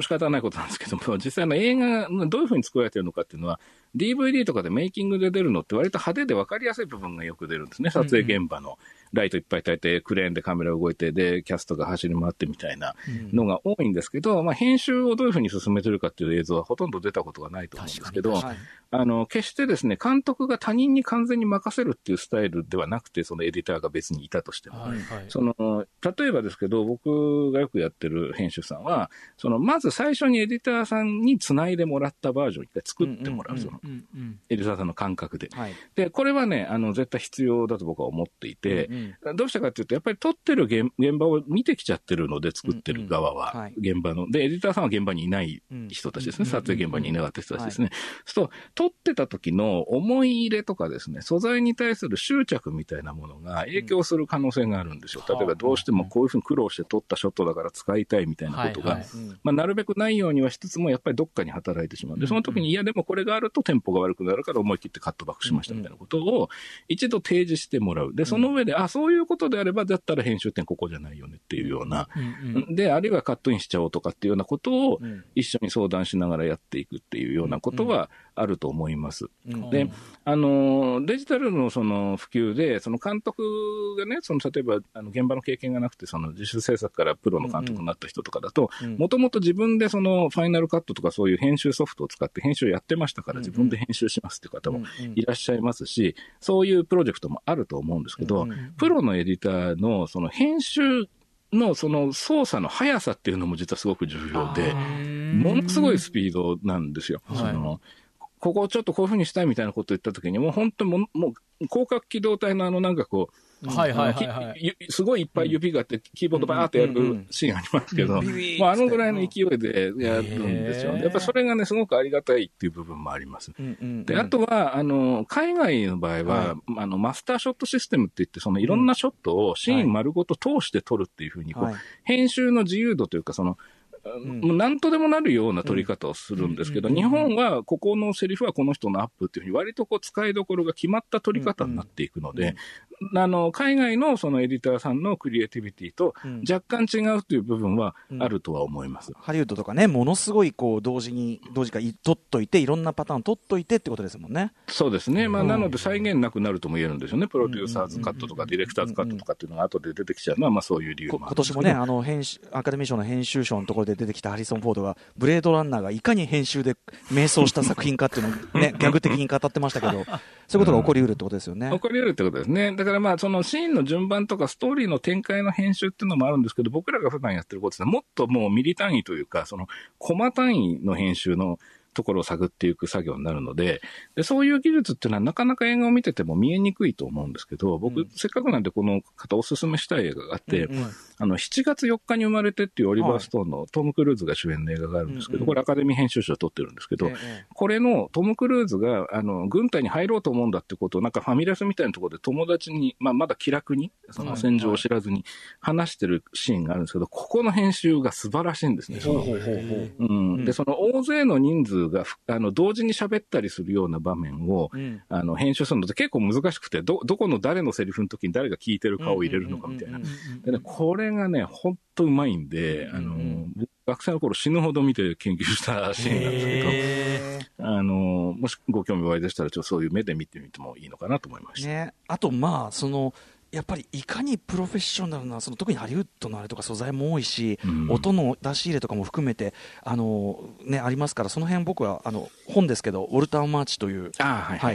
仕方ないことなんですけども、実際の映画がどういうふうに作られてるのかっていうのは、DVD とかでメイキングで出るのって割と派手で分かりやすい部分がよく出るんですね。撮影現場の。ライトいっぱい焚いて、クレーンでカメラ動いて、で、キャストが走り回ってみたいなのが多いんですけど、まあ、編集をどういうふうに進めてるかっていう映像はほとんど出たことがないと思うんですけど、あの、決してですね、監督が他人に完全に任せるっていうスタイルではなくて、そのエディターが別にいたとしても。はいはい。その、例えばですけど、僕がよくやってる編集さんは、その、まず最初にエディターさんに繋いでもらったバージョンを一回作ってもらう、うんうんその、うんうん。エディターさんの感覚で。はい。で、これはね、あの、絶対必要だと僕は思っていて、うんどうしてかっていうと、やっぱり撮ってる現現場を見てきちゃってるので、作ってる側は、うんうん。はい。現場の。で、エディターさんは現場にいない人たちですね、うん撮影現場にいなかった人たちですね。そうすると、撮ってた時の思い入れとかですね、素材に対する執着みたいなものが影響する可能性があるんですよ。うん例えば、どうしてもこういうふうに苦労して撮ったショットだから使いたいみたいなことが、はいはい。まあ、なるべくないようにはしつつも、やっぱりどっかに働いてしまう。で、その時に、いや、でもこれがあるとテンポが悪くなるから思い切ってカットバックしましたみたいなことを一度提示してもらう。で、その上で、あ、そういうことであれば、だったら編集点ここじゃないよねっていうような。うんうんで、あるいはカットインしちゃおうとかっていうようなことをうん一緒に相談しながらやっていくっていうようなことはあると思います。うん。で、あの、デジタルのその普及で、その監督がね、その例えば、あの現場の経験がなくて、その自主制作からプロの監督になった人とかだとうん、もともと自分でそのファイナルカットとかそういう編集ソフトを使って編集をやってましたから、自分で編集しますっていう方もいらっしゃいますし、そういうプロジェクトもあると思うんですけど、プロのエディターのその編集のその操作の速さっていうのも実はすごく重要で、ものすごいスピードなんですよ。はい。そのここをちょっとこういうふうにしたいみたいなことを言ったときに、もう本当もう、もう広角機動隊のあのなんかこう、はいはいはいきはい。ゆすごいいっぱい指があって、キーボードバーってやるシーンありますけど、うんビビーまあ、あのぐらいの勢いでやるんですよね。やっぱそれがね、すごくありがたいっていう部分もあります。うんうんで、あとは、あの、海外の場合は、あの、マスターショットシステムって言って、そのいろんなショットをシーン丸ごと通して撮るっていうふうに、こうはい編集の自由度というか、その、んもう何とでもなるような撮り方をするんですけど、日本はここのセリフはこの人のアップっていうふうに、割とこう使いどころが決まった撮り方になっていくので、あの、海外のそのエディターさんのクリエイティビティとうん。若干違うという部分はあるとは思います。ハリウッドとかね、ものすごいこう同時に、同時かい取っといて、いろんなパターン取っといてってことですもんね。そうですね。まあ、なので再現なくなるとも言えるんですよね。プロデューサーズカットとかディレクターズカットとかっていうのが後で出てきちゃう。のは、まあそういう理由こもあるんですけど今年もね、あの編集アカデミー賞の編集賞のところで出てきたハリソン・フォードが、ブレードランナーがいかに編集で迷走した作品かっていうのを、ね、ギャグ的に語ってましたけど、そういうことが起こりうるってことですよね。起こり得るってことですね。だからまあ、そのシーンの順番とかストーリーの展開の編集っていうのもあるんですけど、僕らが普段やってることですね、もっともうミリ単位というか、その、コマ単位の編集のところを探っていく作業になるので、でそういう技術っていうのはなかなか映画を見てても見えにくいと思うんですけど、僕、せっかくなんでこの方おすすめしたい映画があって、うんうん。あの、7月4日に生まれてっていうオリバー・ストーンのトム・クルーズが主演の映画があるんですけど、うんうん。これアカデミー編集賞を取ってるんですけど、ええこれのトム・クルーズが、あの、軍隊に入ろうと思うんだってことを、なんかファミレスみたいなところで友達に、まあ、まだ気楽に、その戦場を知らずに話してるシーンがあるんですけど、ここの編集が素晴らしいんですね。その。うん、で、その大勢の人数が、ふあの、同時に喋ったりするような場面を、うん。あの、編集するのって結構難しくて、ど、どこの誰のセリフの時に誰が聞いてるかを入れるのかみたいな。うんうん。でね、これがね、ほんとうまいんで、あの、僕学生の頃死ぬほど見て研究したシーンなんですけど、へあの、もしご興味おありでしたら、ちょっとそういう目で見てみてもいいのかなと思いました。ーね、あと、まあ、その、やっぱりいかにプロフェッショナルな、その特にハリウッドのあれとか素材も多いし、うん。音の出し入れとかも含めて、あのね、ありますから、その辺僕はあの本ですけど、ウォルター・マーチという、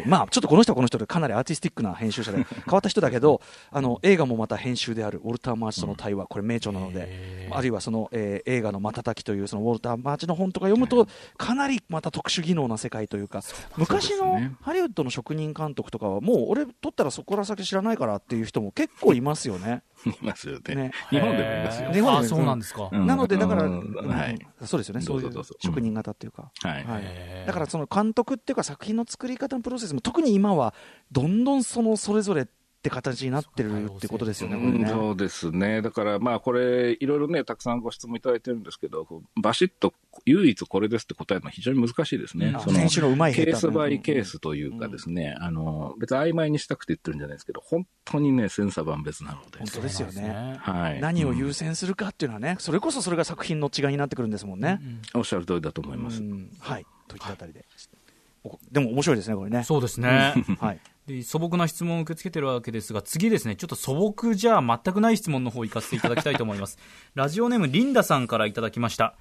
まあ、ちょっとこの人はこの人でかなりアーティスティックな編集者で 変わった人だけどあの映画もまた編集であるウォルター・マーチとの対話、これ名著なのであるいはその、えー映画の「瞬き」というそのウォルター・マーチの本とか読むとかなりまた特殊技能な世界というか昔のハリウッドの職人監督とかはもう俺撮ったらそこから先知らないからっていう人も結構いますよね。いますよねね日本でもいますよ。日本でもあそうなんですか。うんなのでだから、うんうんはい。そうですよねそういう職人型っていうか。はい。だからその監督っていうか作品の作り方のプロセスも特に今はどんどんそのそれぞれって形になってるってことですよね、ね。そうですね。だから、まあ、これ、いろいろね、たくさんご質問いただいてるんですけど、バシッと唯一これですって答えるのは非常に難しいですね。うんそのケースバイケースというかですね、あの、別に曖昧にしたくて言ってるんじゃないですけど、本当にね、千差万別なので。本当ですよね。はい。何をうん優先するかっていうのはね、それこそそれが作品の違いになってくるんですもんね。おっしゃる通りだと思います。うんはい。といったあたりで。おでも面白いですね、これね。そうですね。はい。で素朴な質問を受け付けてるわけですが、次ですね、ちょっと素朴じゃ全くない質問の方行かせていただきたいと思います。ラジオネームリンダさんからいただきました。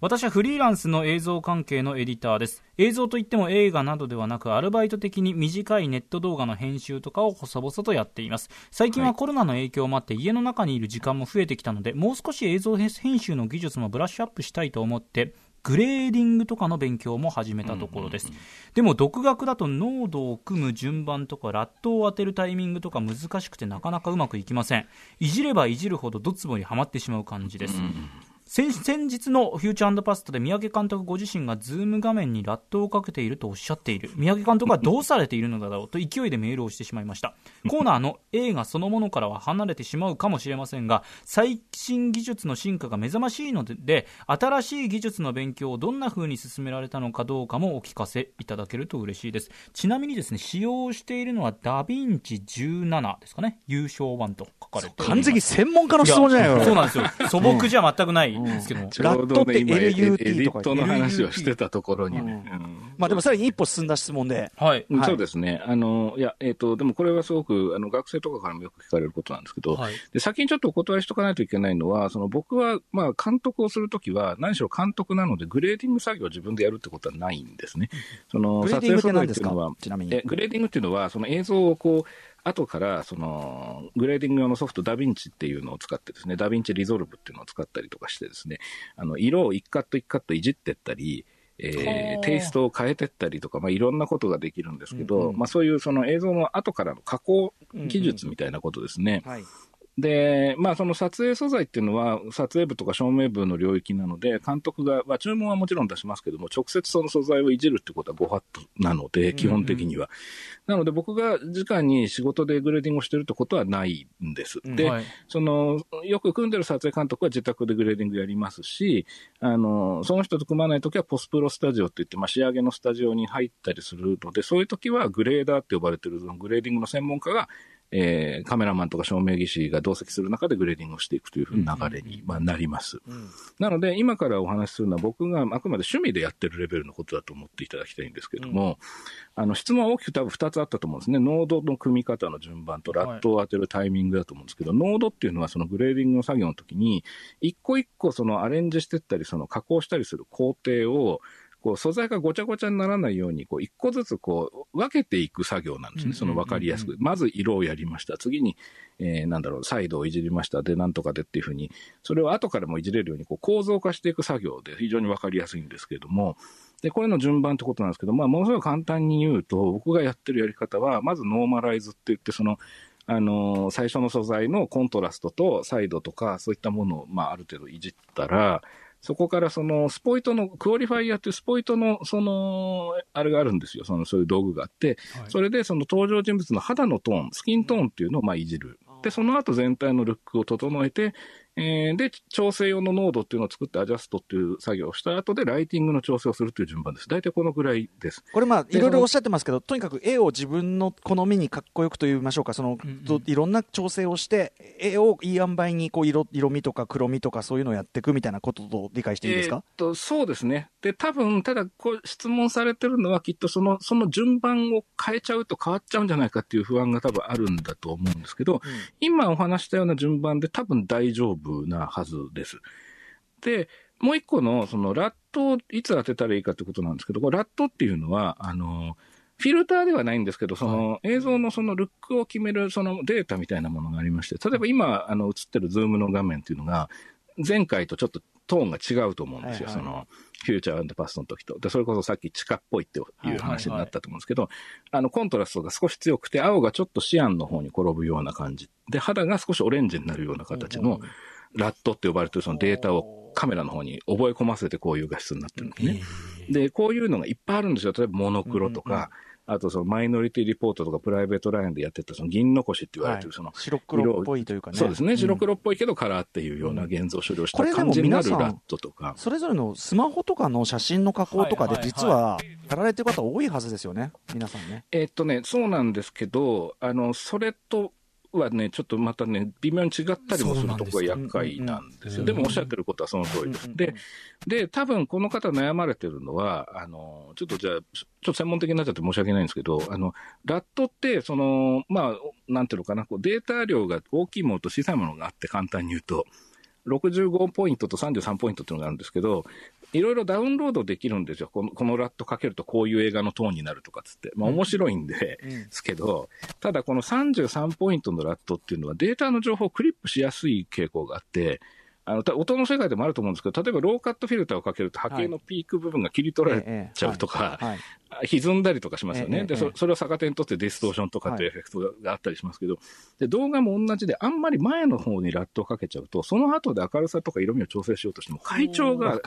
私はフリーランスの映像関係のエディターです。映像といっても映画などではなく、アルバイト的に短いネット動画の編集とかを細々とやっています。最近はコロナの影響もあって家の中にいる時間も増えてきたので、もう少し映像編集の技術もブラッシュアップしたいと思って、グレーディングとかの勉強も始めたところです。でも独学だとノードを組む順番とか LUTを当てるタイミングとか難しくてなかなかうまくいきません。いじればいじるほどドツボにはまってしまう感じです。先先日のフューチャーパストで三宅監督ご自身がズーム画面に LUTをかけているとおっしゃっている。三宅監督はどうされているのだろうと勢いでメールをしてしまいました。コーナーの映画そのものからは離れてしまうかもしれませんが最新技術の進化が目覚ましいのでで新しい技術の勉強をどんな風に進められたのかどうかもお聞かせいただけると嬉しいです。ちなみにですね使用しているのはダヴィンチ17ですかね。有償版と書かれて完全に専門家の質問じゃないよ。そうなんですよ。素朴じゃ全くないですけども。ちょうどね、今、エデ LUT ィとかットの話をしてたところにね。ううんまあでもさらに一歩進んだ質問で。はい。そうですね。あの、いや、えっ、と、でもこれはすごく、あの、学生とかからもよく聞かれることなんですけど、はい。で先にちょっとお断りしとかないといけないのは、その僕は、まあ、監督をするときは、何しろ監督なので、グレーディング作業を自分でやるってことはないんですね。その、グレーディングって撮影何ですか？素材っていうのは、ちなみにえ。グレーディングっていうのは、その映像をこう、後から、その、グレーディング用のソフト、ダヴィンチっていうのを使ってですね、ダヴィンチリゾルブっていうのを使ったりとかしてですね、あの、色を一カット一カットいじってったり、えほーうテイストを変えてったりとか、まあ、いろんなことができるんですけど、うんうんまあ、そういうその映像の後からの加工技術みたいなことですね。はい。で、まあ、その撮影素材っていうのは、撮影部とか照明部の領域なので、監督が、まあ、注文はもちろん出しますけども、直接その素材をいじるってことはご法度なので、基本的には。なので、僕が直に仕事でグレーディングをしてるってことはないんです。うんで、はい。その、よく組んでる撮影監督は自宅でグレーディングやりますし、あの、その人と組まないときはポスプロスタジオって言って、まあ、仕上げのスタジオに入ったりするので、そういうときはグレーダーって呼ばれてる、そのグレーディングの専門家が、えーカメラマンとか照明技師が同席する中でグレーディングをしていくというふうな流れに、まあ、なります。うんなので、今からお話しするのは僕があくまで趣味でやってるレベルのことだと思っていただきたいんですけども、あの、質問は大きく多分2つあったと思うんですね。ノードの組み方の順番と LUTを当てるタイミングだと思うんですけど、ノードっていうのはそのグレーディングの作業の時に、一個一個そのアレンジしてったり、その加工したりする工程を、こう素材がごちゃごちゃにならないように、こう一個ずつこう分けていく作業なんですね。その分かりやすく。まず色をやりました。次に、えーなんだろう、サイドをいじりました。で、なんとかでっていうふうに、それを後からもいじれるようにこう構造化していく作業で非常に分かりやすいんですけれども、で、これの順番ってことなんですけど、まあ、ものすごい簡単に言うと、僕がやってるやり方は、まずノーマライズって言って、その、あのー最初の素材のコントラストとサイドとか、そういったものを、まあ、ある程度いじったら、そこからそのスポイトの、クオリファイヤーっていうスポイトの、その、あれがあるんですよ。その、そういう道具があって、はいそれでその登場人物の肌のトーン、スキントーンっていうのをまあいじる。で、その後全体のルックを整えて、えーで、調整用のノードっていうのを作ってアジャストっていう作業をした後でライティングの調整をするという順番です。大体このぐらいです。これまあ、でいろいろおっしゃってますけど、とにかく絵を自分の好みにかっこよくと言いましょうか、その、うんうんといろんな調整をして、絵をいい塩梅にこう色色味とか黒味とかそういうのをやっていくみたいなことと理解していいですか？えーっ、と、そうですね。で、多分、ただ、こう、質問されてるのは、きっとその、その順番を変えちゃうと変わっちゃうんじゃないかっていう不安が多分あるんだと思うんですけど、今お話したような順番で多分大丈夫なはずです。で、もう一個の、その、ラットをいつ当てたらいいかってことなんですけど、これラットっていうのは、あの、フィルターではないんですけど、その映像のそのルックを決めるそのデータみたいなものがありまして、例えば今、あの、映ってるズームの画面っていうのが、前回とちょっとトーンが違うと思うんですよ。はいはいその、フューチャーパストの時と。で、それこそさっき地下っぽいっていう話になったと思うんですけど、あの、コントラストが少し強くて、青がちょっとシアンの方に転ぶような感じ。で、肌が少しオレンジになるような形の、 LUTって呼ばれてるそのデータをカメラの方に覚え込ませてこういう画質になってるんですね。で、こういうのがいっぱいあるんですよ。例えばモノクロとか、あとそのマイノリティリポートとかプライベートラインでやってたその銀残しって言われてるその、白黒っぽいというかね。そうですね。白ん黒っぽいけどカラーっていうような現像処理をした感じになるラットとか。それぞれのスマホとかの写真の加工とかではいはいはい実はやられてる方多いはずですよね、皆さんね。えっとね、そうなんですけど、あの、それとはね、ちょっとまたね、微妙に違ったりもするとこが厄介なんですよ。うんでもおっしゃってることはその通りです。で、で、多分この方悩まれてるのは、あの、ちょっとじゃあ、ちょっと専門的になっちゃって申し訳ないんですけど、あの、ラットって、その、まあ、なんていうのかな、こうデータ量が大きいものと小さいものがあって簡単に言うと、65ポイントと33ポイントっていうのがあるんですけど、いろいろダウンロードできるんですよ。このこのラットかけるとこういう映画のトーンになるとかっつって。まあ面白いんで、ですけど、ただこの33ポイントのラットっていうのはデータの情報をクリップしやすい傾向があって、あの、た音の世界でもあると思うんですけど、例えばローカットフィルターをかけると波形のピーク部分が切り取られちゃうとか、はい。歪んだりとかしますよね。で、そそれを逆手にとってディストーションとかっていうエフェクトががあったりしますけど、で、動画も同じで、あんまり前の方に LUTをかけちゃうと、その後で明るさとか色味を調整しようとしても、階調が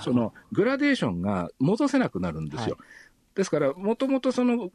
その、グラデーションが戻せなくなるんですよ。ですから、もともとその、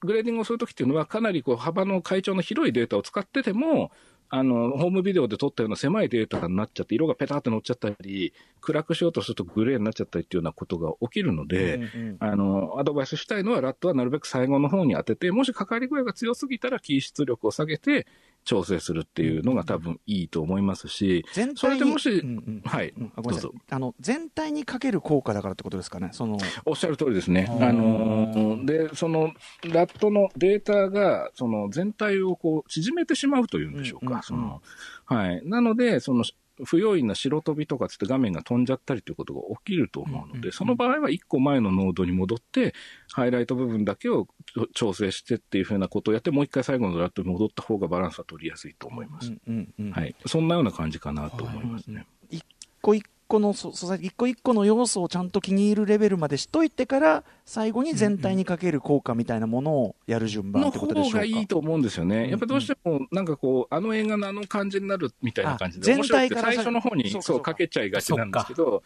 グレーディングをするときっていうのは、かなりこう幅の階調の広いデータを使ってても、あの、ホームビデオで撮ったような狭いデータになっちゃって、色がペタって乗っちゃったり、暗くしようとするとグレーになっちゃったりっていうようなことが起きるので、うんうんあの、アドバイスしたいのは、ラットはなるべく最後の方に当てて、もしかかり具合が強すぎたら、キー出力を下げて、調整するっていうのが多分いいと思いますし、全それでもし、うんうんはい、うんあごめんなさいどうぞ。あの全体にかける効果だからってことですかね、そのおっしゃる通りですね。うんあのーで、その、ラットのデータが、その全体をこう、縮めてしまうというんでしょうか。うんうんうんその、はい。なので、その、不用意な白飛びとかつって画面が飛んじゃったりということが起きると思うので、うんうんうんその場合は1個前のノードに戻って、ハイライト部分だけを調整してっていうふうなことをやって、もう一回最後のラットに戻った方がバランスは取りやすいと思います。うんうんうんはい。そんなような感じかなと思いますね。一個一個の素素材、一個一個の要素をちゃんと気に入るレベルまでしといてから、最後に全体にかける効果みたいなものをやる順番のってことでしょうか。方がいいと思うんですよね。んやっぱどうしても、なんかこう、あの映画のあの感じになるみたいな感じで、全体から最初の方にそうかそうかけちゃいがちなんですけど、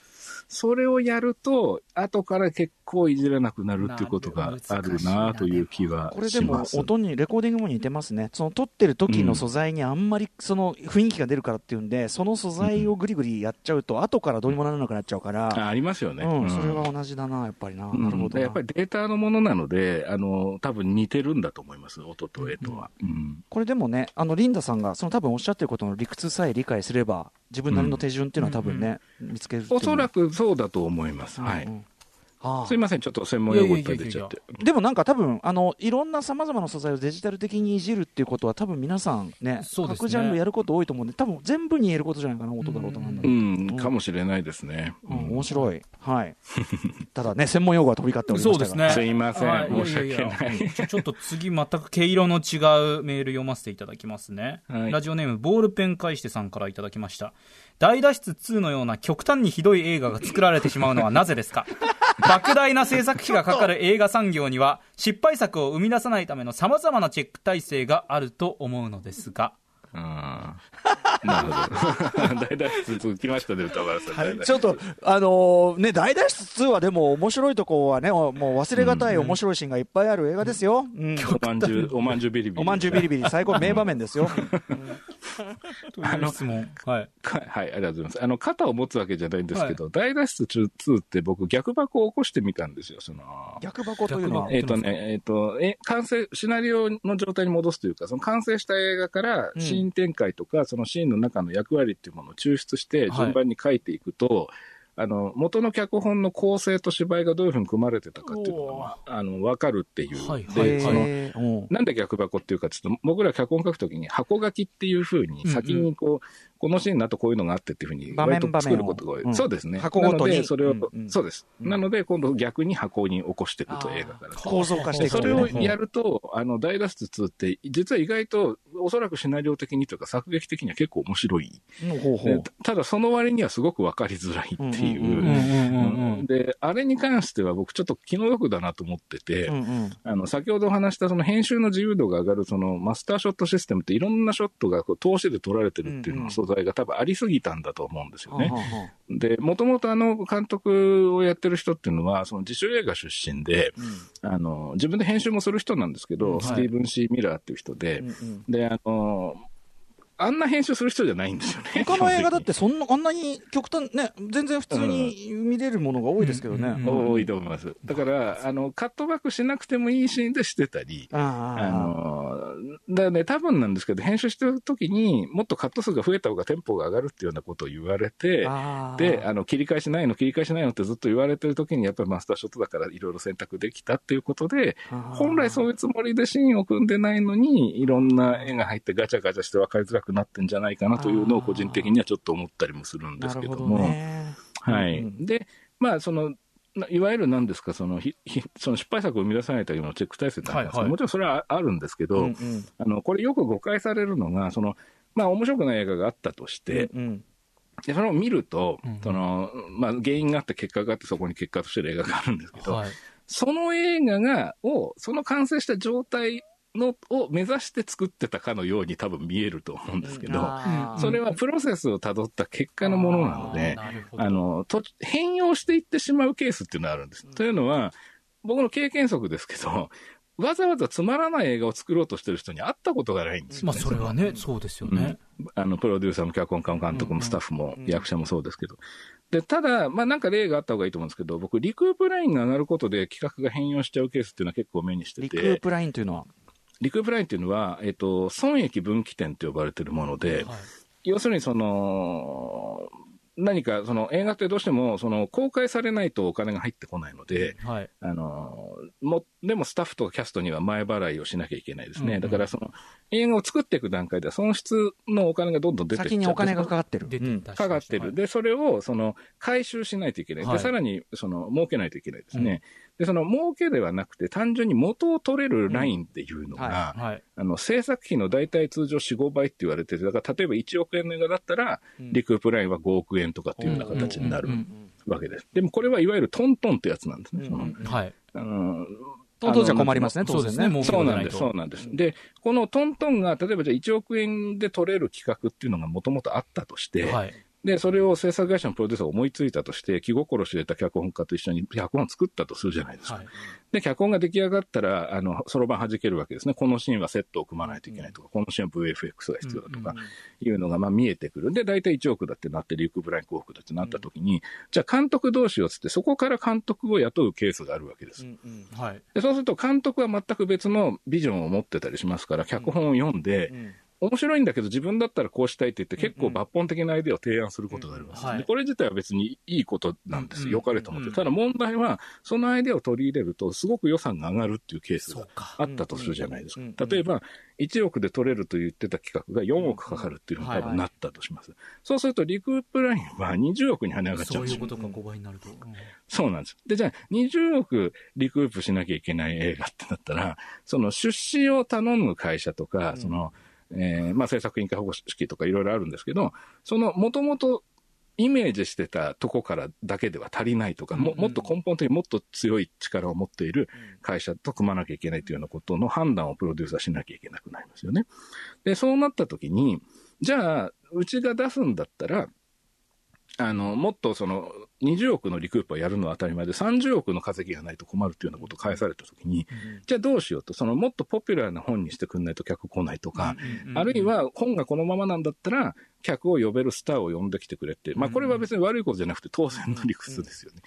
それをやると、後から結構いじれなくなるっていうことがあるなという気はこれでも。音にレコーディングも似てますね、その撮ってる時の素材にあんまりその雰囲気が出るからっていうんで、その素材をぐりぐりやっちゃうと、後からどうにもならなくなっちゃうから、あありますよね。うん、うんそれは同じだな、やっぱりな、うんなるほどなやっぱりデータのものなので、あの、多分似てるんだと思います、音と絵とは。うんこれでもね、あのリンダさんがその多分おっしゃってることの理屈さえ理解すれば、自分なりの手順っていうのは多分ね、見つけるおそらく、くそうだと思います。はい。うんうんああ。すいません、ちょっと専門用語いっぱい出ちゃって。でもなんか多分あのいろんなさまざまな素材をデジタル的にいじるっていうことは多分皆さんねね。各ジャンルやること多いと思うんで多分全部に言えることじゃないかな音だろうとなんだうろう、ん、かもしれないですね。うん。面白い。はい。ただね専門用語は飛び交っておりましたが。そうですね。すいません。はい。申し訳ない。ちょっと次、全く毛色の違うメール読ませていただきますね。はい。ラジオネーム、ボールペン返してさんからいただきました。大脱出2のような極端にひどい映画が作られてしまうのはなぜですか？莫大な制作費がかかる映画産業には、失敗作を生み出さないための様々なチェック体制があると思うのですが。あーなるほど。大脱出来ましたね、歌丸さん。大脱出ちょっと、あのーね、大脱出2はでも面白いとこはね、もう忘れがたい面白いシーンがいっぱいある映画ですよ。うんおまんじゅう、おまんじゅうビリビリ。おまんじゅうビリビリ、最高名場面ですよ。という質問。はい。かはい、ありがとうございます。あの、肩を持つわけじゃないんですけど、大脱出2って僕逆箱を起こしてみたんですよ、その。逆箱というのは、えっ、とね、えっ、と、え、完成、シナリオの状態に戻すというか、その完成した映画からうんシーン展開とか、そのシーンの中の役割っていうものを抽出して、はい。順番に書いていくと、あの、元の脚本の構成と芝居がどういうふうに組まれてたかっていうのが、あの、わかるっていう。はいで、はいその、なんで逆箱っていうか、ちょっと僕ら脚本書くときに箱書きっていうふうに、先にこう、このシーンだとこういうのがあってっていうふうに、割と作ることが多い。そうですね。箱ごとになので、それを、うんうんそうです。うんなので、今度逆に箱に起こしていくと映画から。構造化してでそれいくというねをやると、あの、大脱出2って、実は意外と、おそらくシナリオ的にというか、作劇的には結構面白い。うんほうほでうただ、その割にはすごくわかりづらいっていう。うんうんうんうんうんうん。うん。で、あれに関しては僕ちょっと気の毒だなと思ってて、うんうん。あの、先ほどお話したその編集の自由度が上がるそのマスターショットシステムっていろんなショットがこう通しで撮られてるっていうの素材が多分ありすぎたんだと思うんですよね。で、もともとあの監督をやってる人っていうのは、その自主映画出身で、あの、自分で編集もする人なんですけど、うん。スティーブン・シー・ミラーっていう人で、うんうん。で、あの、あんな編集する人じゃないんですよね。他の映画だってそんなあんなに極端ね全然普通に見れるものが多いですけどね、多いと思います。だから、あの、カットバックしなくてもいいシーンでしてたり、あの、だね、多分なんですけど、編集してる時にもっとカット数が増えた方がテンポが上がるっていうようなことを言われて、で、あの、切り返しないの、切り返しないのってずっと言われてる時に、やっぱりマスターショットだからいろいろ選択できたっていうことで、本来そういうつもりでシーンを組んでないのに、いろんな絵が入ってガチャガチャして分かりづらくなってんじゃないかなというのを個人的にはちょっと思ったりもするんですけども。なるほどね。はい。うんで、まあ、その、ないわゆる何ですか、その、ひひその失敗作を生み出さないためのチェック体制ってありますけどはいはい。もちろんそれはあるんですけど、うんうん。あの、これよく誤解されるのが、その、まあ面白くない映画があったとして、うんうん。でそれを見ると、うんその、まあ原因があって結果があってそこに結果としてる映画があるんですけど、はい。その映画が、を、その完成した状態の、を目指して作ってたかのように多分見えると思うんですけど、それはプロセスをたどった結果のものなので、なるほど。あの、と、変容していってしまうケースっていうのがあるんです。というのは、僕の経験則ですけど、わざわざつまらない映画を作ろうとしてる人に会ったことがないんですよ、まあ、ね。それはね、そうですよね。あの、プロデューサーも脚本家も監督もスタッフも役者もそうですけど。で、ただ、まあなんか例があった方がいいと思うんですけど、僕、リクープラインが上がることで企画が変容しちゃうケースっていうのは結構目にしてリクてー、プラインというのは？リクープラインっていうのは、えっと、損益分岐点と呼ばれているもので、はい。要するにその、何かその映画ってどうしてもその公開されないとお金が入ってこないので、はい。あのもでもスタッフとかキャストには前払いをしなきゃいけないですね、うんうん。だからその映画を作っていく段階では、損失のお金がどんどん出てきちゃって先にお金がかかってる。うん。かかってる、でそれをその回収しないといけない、はい。でさらにその儲けないといけないですね、うんでその儲けではなくて、単純に元を取れるラインっていうのが、うん。ははい。あの制作費の大体通常4、5倍って言われてて、だから例えば1億円の映画だったら、うん。リクープラインは5億円とかっていうような形になるわけです。でもこれはいわゆるトントンってやつなんですね。うんはい。あのトントンじゃ困りますね、当然ね。そうですね。もそうなんです、そうなんです。で、このトントンが、例えばじゃあ1億円で取れる企画っていうのがもともとあったとして、はいで、それを制作会社のプロデューサーが思いついたとして、気心知れた脚本家と一緒に脚本を作ったとするじゃないですか。はいで、脚本が出来上がったら、あの、そろばん弾けるわけですね。このシーンはセットを組まないといけないとか、このシーンは VFX が必要だとか、いうのがまあ見えてくる。で、大体1億だってなって、リューク・ブライン5億だってなった時に、じゃあ監督どうしようっつって、そこから監督を雇うケースがあるわけです。はいでそうすると監督は全く別のビジョンを持ってたりしますから、脚本を読んで、面白いんだけど自分だったらこうしたいって言って結構抜本的なアイデアを提案することがあります。うんはいでこれ自体は別にいいことなんですうんよ。良かれと思って。うんただ問題は、そのアイデアを取り入れるとすごく予算が上がるっていうケースがあったとするじゃないですうんか。例えば、1億で取れると言ってた企画が4億かかるっていうのに多分なったとします。そうするとリクープラインは20億に跳ね上がっちゃですよそううんいうことか5倍になるとそうなんです。で、じゃあ、20億リクープしなきゃいけない映画ってなったら、その出資を頼む会社とか、その、えーまあ、制作委員会保護式とかいろいろあるんですけど、その、もともとイメージしてたとこからだけでは足りないとか、ももっと根本的にもっと強い力を持っている会社と組まなきゃいけないというようなことの判断をプロデューサーしなきゃいけなくなりますよね。で、そうなった時に、じゃあ、うちが出すんだったら、あの、もっとその、20億のリクープをやるのは当たり前で、30億の稼ぎがないと困るっていうようなことを返されたときに、じゃあどうしようと、その、もっとポピュラーな本にしてくんないと客来ないとか、あるいは本がこのままなんだったら、客を呼べるスターを呼んできてくれって、まあこれは別に悪いことじゃなくて当然の理屈ですよね。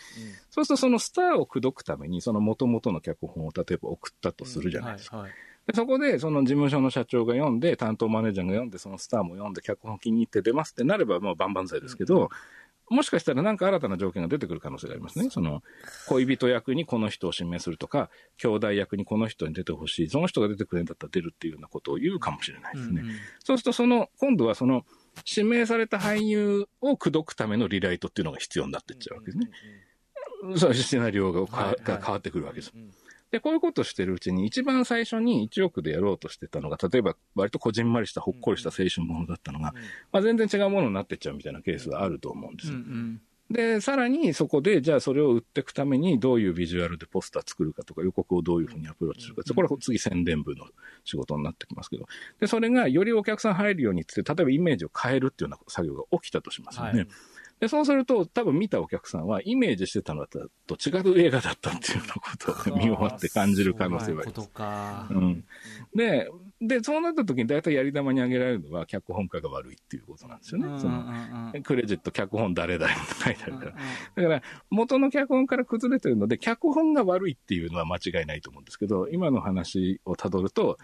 そうするとそのスターを口説くために、その元々の脚本を例えば送ったとするじゃないですか。はいでそこで、その事務所の社長が読んで、担当マネージャーが読んで、そのスターも読んで、脚本気に入って出ますってなれば、もう万々歳ですけど、もしかしたらなんか新たな条件が出てくる可能性がありますね。その、恋人役にこの人を指名するとか、兄弟役にこの人に出てほしい、その人が出てくれるんだったら出るっていうようなことを言うかもしれないですね。うんうんそうすると、その、今度はその、指名された俳優を口説くためのリライトっていうのが必要になっていっちゃうわけですね。そう、シナリオがかはいはいが変わってくるわけです。で、こういうことをしてるうちに、一番最初に1億でやろうとしてたのが、例えば、割とこじんまりした、ほっこりした青春ものだったのが、まあ、全然違うものになってっちゃうみたいなケースがあると思うんですで、さらにそこで、じゃあそれを売っていくために、どういうビジュアルでポスター作るかとか、予告をどういうふうにアプローチするか、これは次宣伝部の仕事になってきますけど、で、それがよりお客さん入るようにって、例えばイメージを変えるっていうような作業が起きたとしますよね。はいで、そうすると、多分見たお客さんは、イメージしてたのと違う映画だったっていうようなことを見終わって感じる可能性はあります。そういうん。で、で、そうなった時に大体やり玉に挙げられるのは、脚本家が悪いっていうことなんですよね。そのクレジット、脚本誰々って書いてあるから。だから、元の脚本から崩れてるので、脚本が悪いっていうのは間違いないと思うんですけど、今の話をたどると、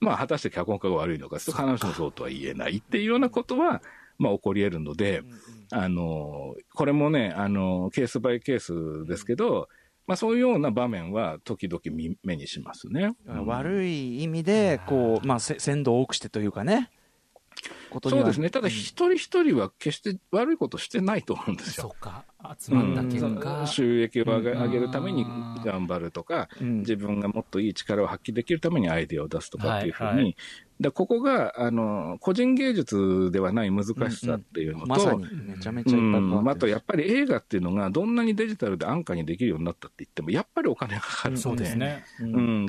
まあ、果たして脚本家が悪いのかと、必ずしもそうとは言えないっていうようなことは、まあ、起こり得るので、あの、これもね、あの、ケースバイケースですけど、まあ、そういうような場面は時々見目にしますね。悪い意味で、こう、まあ、せ鮮度を多くしてというかね。ことにはそうですね。ただ、一人一人は決して悪いことしてないと思うんですよ。そうか。集まった結うん。果収益を上げうん上げるために頑張るとか、うん。自分がもっといい力を発揮できるためにアイデアを出すとかっていうふうに、はいはい。だここがあの個人芸術ではない難しさっていうのと、まさに、めちゃめちゃうん。あとやっぱり映画っていうのがどんなにデジタルで安価にできるようになったって言ってもやっぱりお金がかかるので。そうですね。うん。うん、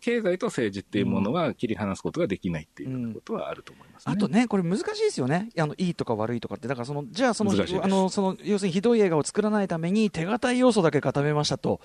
経済と政治っていうものが切り離すことができないっていうことはあると思います、ねあとね、これ難しいですよね。あの、いいとか悪いとかって。だからその、じゃあその、あの、その、要するにひどい映画を作らないために手堅い要素だけ固めましたと。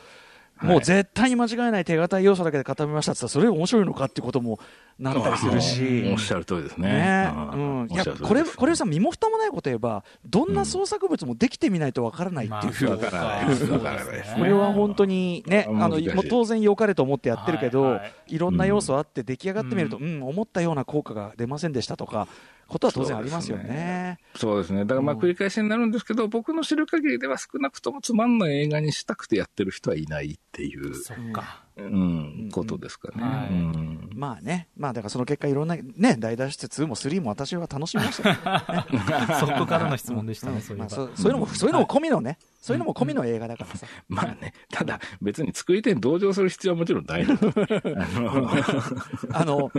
もう絶対に間違いない手堅い要素だけで固めましたって言ったら、それ面白いのかっていうこともなったりするし。おっしゃる通りですね。ね。うん。うん、いやこれこれさ身も蓋もないこと言えばどんな創作物もできてみないとわからないっていう、わからないです。わからこれは本当にね、あのもう当然良かれと思ってやってるけど、はい。い。はいろんな要素あって出来上がってみると、うん思ったような効果が出ませんでしたとか、ことは当然ありますよね。そうですね。だからまあ繰り返しになるんですけど、僕の知る限りでは少なくともつまんない映画にしたくてやってる人はいないっていう、そっか。うん、ことですかね。はい。うんまあね、まあだからその結果いろんなね、大脱出2も3も私は楽しみましたよ、そこからの質問でしたね、そういういうのも、そういうのも込みのね、そういうのも込みの映画だからさ。まあね、ただ別に作り手に同情する必要はもちろんない あの。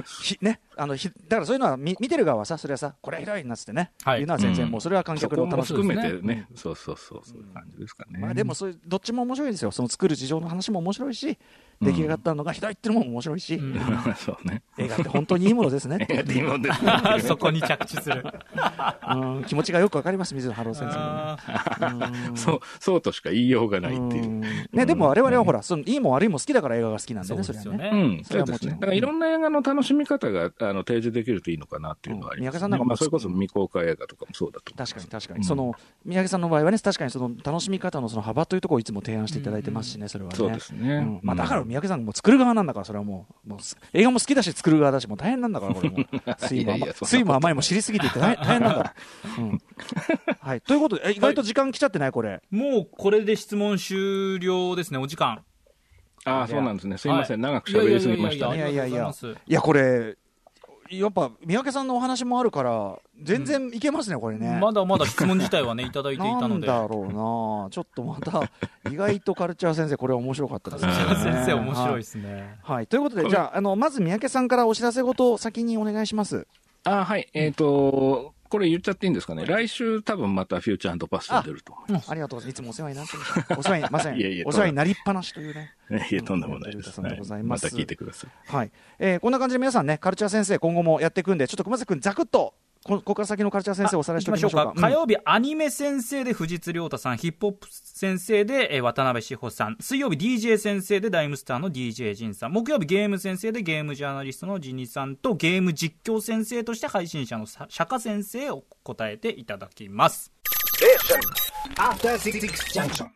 ね、あの、ひ、だからそういうのは見見てる側はさ、それはさ、これはひどいなっつってね、はい。い、うのは全然うん。もうそれは観そ客の楽しみ。めてね、そうそうそう、そういう感じですかね。まあでもそういう、どっちも面白いですよ。その作る事情の話も面白いし、出来上がったのがひどいっていうのも面白いし、そうね。映画って本当にいいものですね そこに着地する。うん気持ちがよくわかります、水野晴郎先生のね。あーそう、そうとしか言いようがないっていうう。んね、でも我々はほら、そのいいも悪いも好きだから映画が好きなんでね、そうでそれはね。すよね。うん、それはもちろんそうですね。だからいろんな映画の楽しみ方があの提示できるといいのかなっていうのはあります、うん三宅さんなんかもまあ、それこそ未公開映画とかもそうだと確かに確かに、うんその宮城さんの場合はね、確かにその楽しみ方のその幅というところをいつも提案していただいてますしね、それはね。そうですね。うんまあ、うんだから三宅さんも作る側なんだから、それはもう、もうす映画も好きだし、作る側だし、もう大変なんだから、これも う。水も甘いも知りすぎていて大変大変なんだ。うんはい、ということで、え意外と時間来ちゃってない、これ。もうこれで質問終了ですね、お時間。ああ、そうなんですね。すいません。はい長く喋りすぎましたいやね。いやいやいや、これ、やっぱ三宅さんのお話もあるから、全然いけますね、これね。まだまだ質問自体はね、いただいていたなんので。だろうな、ちょっとまた、意外とカルチャー先生、これ面白かったですね。先生面白いはですね。はい、ということで、じゃあ、あのまず三宅さんからお知らせごと先にお願いします。ああ、はい。えっ、と、これ言っちゃっていいんですかね？来週多分またフューチャーパスト出ると思います。ありがとうございます。いつもお世話になってます。お世話に、ません。いえいえお世話になりっぱなしというね。いや、とんでもないです。ありがとうございまた聞いてください。はい。えーこんな感じで皆さんね、カルチャー先生、今後もやっていくんで、ちょっと熊崎君、ざくっと、こここから先のカルチャー先生、おさらいしておきましょうか。火曜日、アニメ先生で藤津亮太さん、ヒップホップ先生でえー渡辺志保さん、水曜日 DJ 先生でダイムスターの DJ ジンさん、木曜日ゲーム先生でゲームジャーナリストのジニさんと、ゲーム実況先生として配信者のさ釈迦先生を答えていただきます。After Six Junction.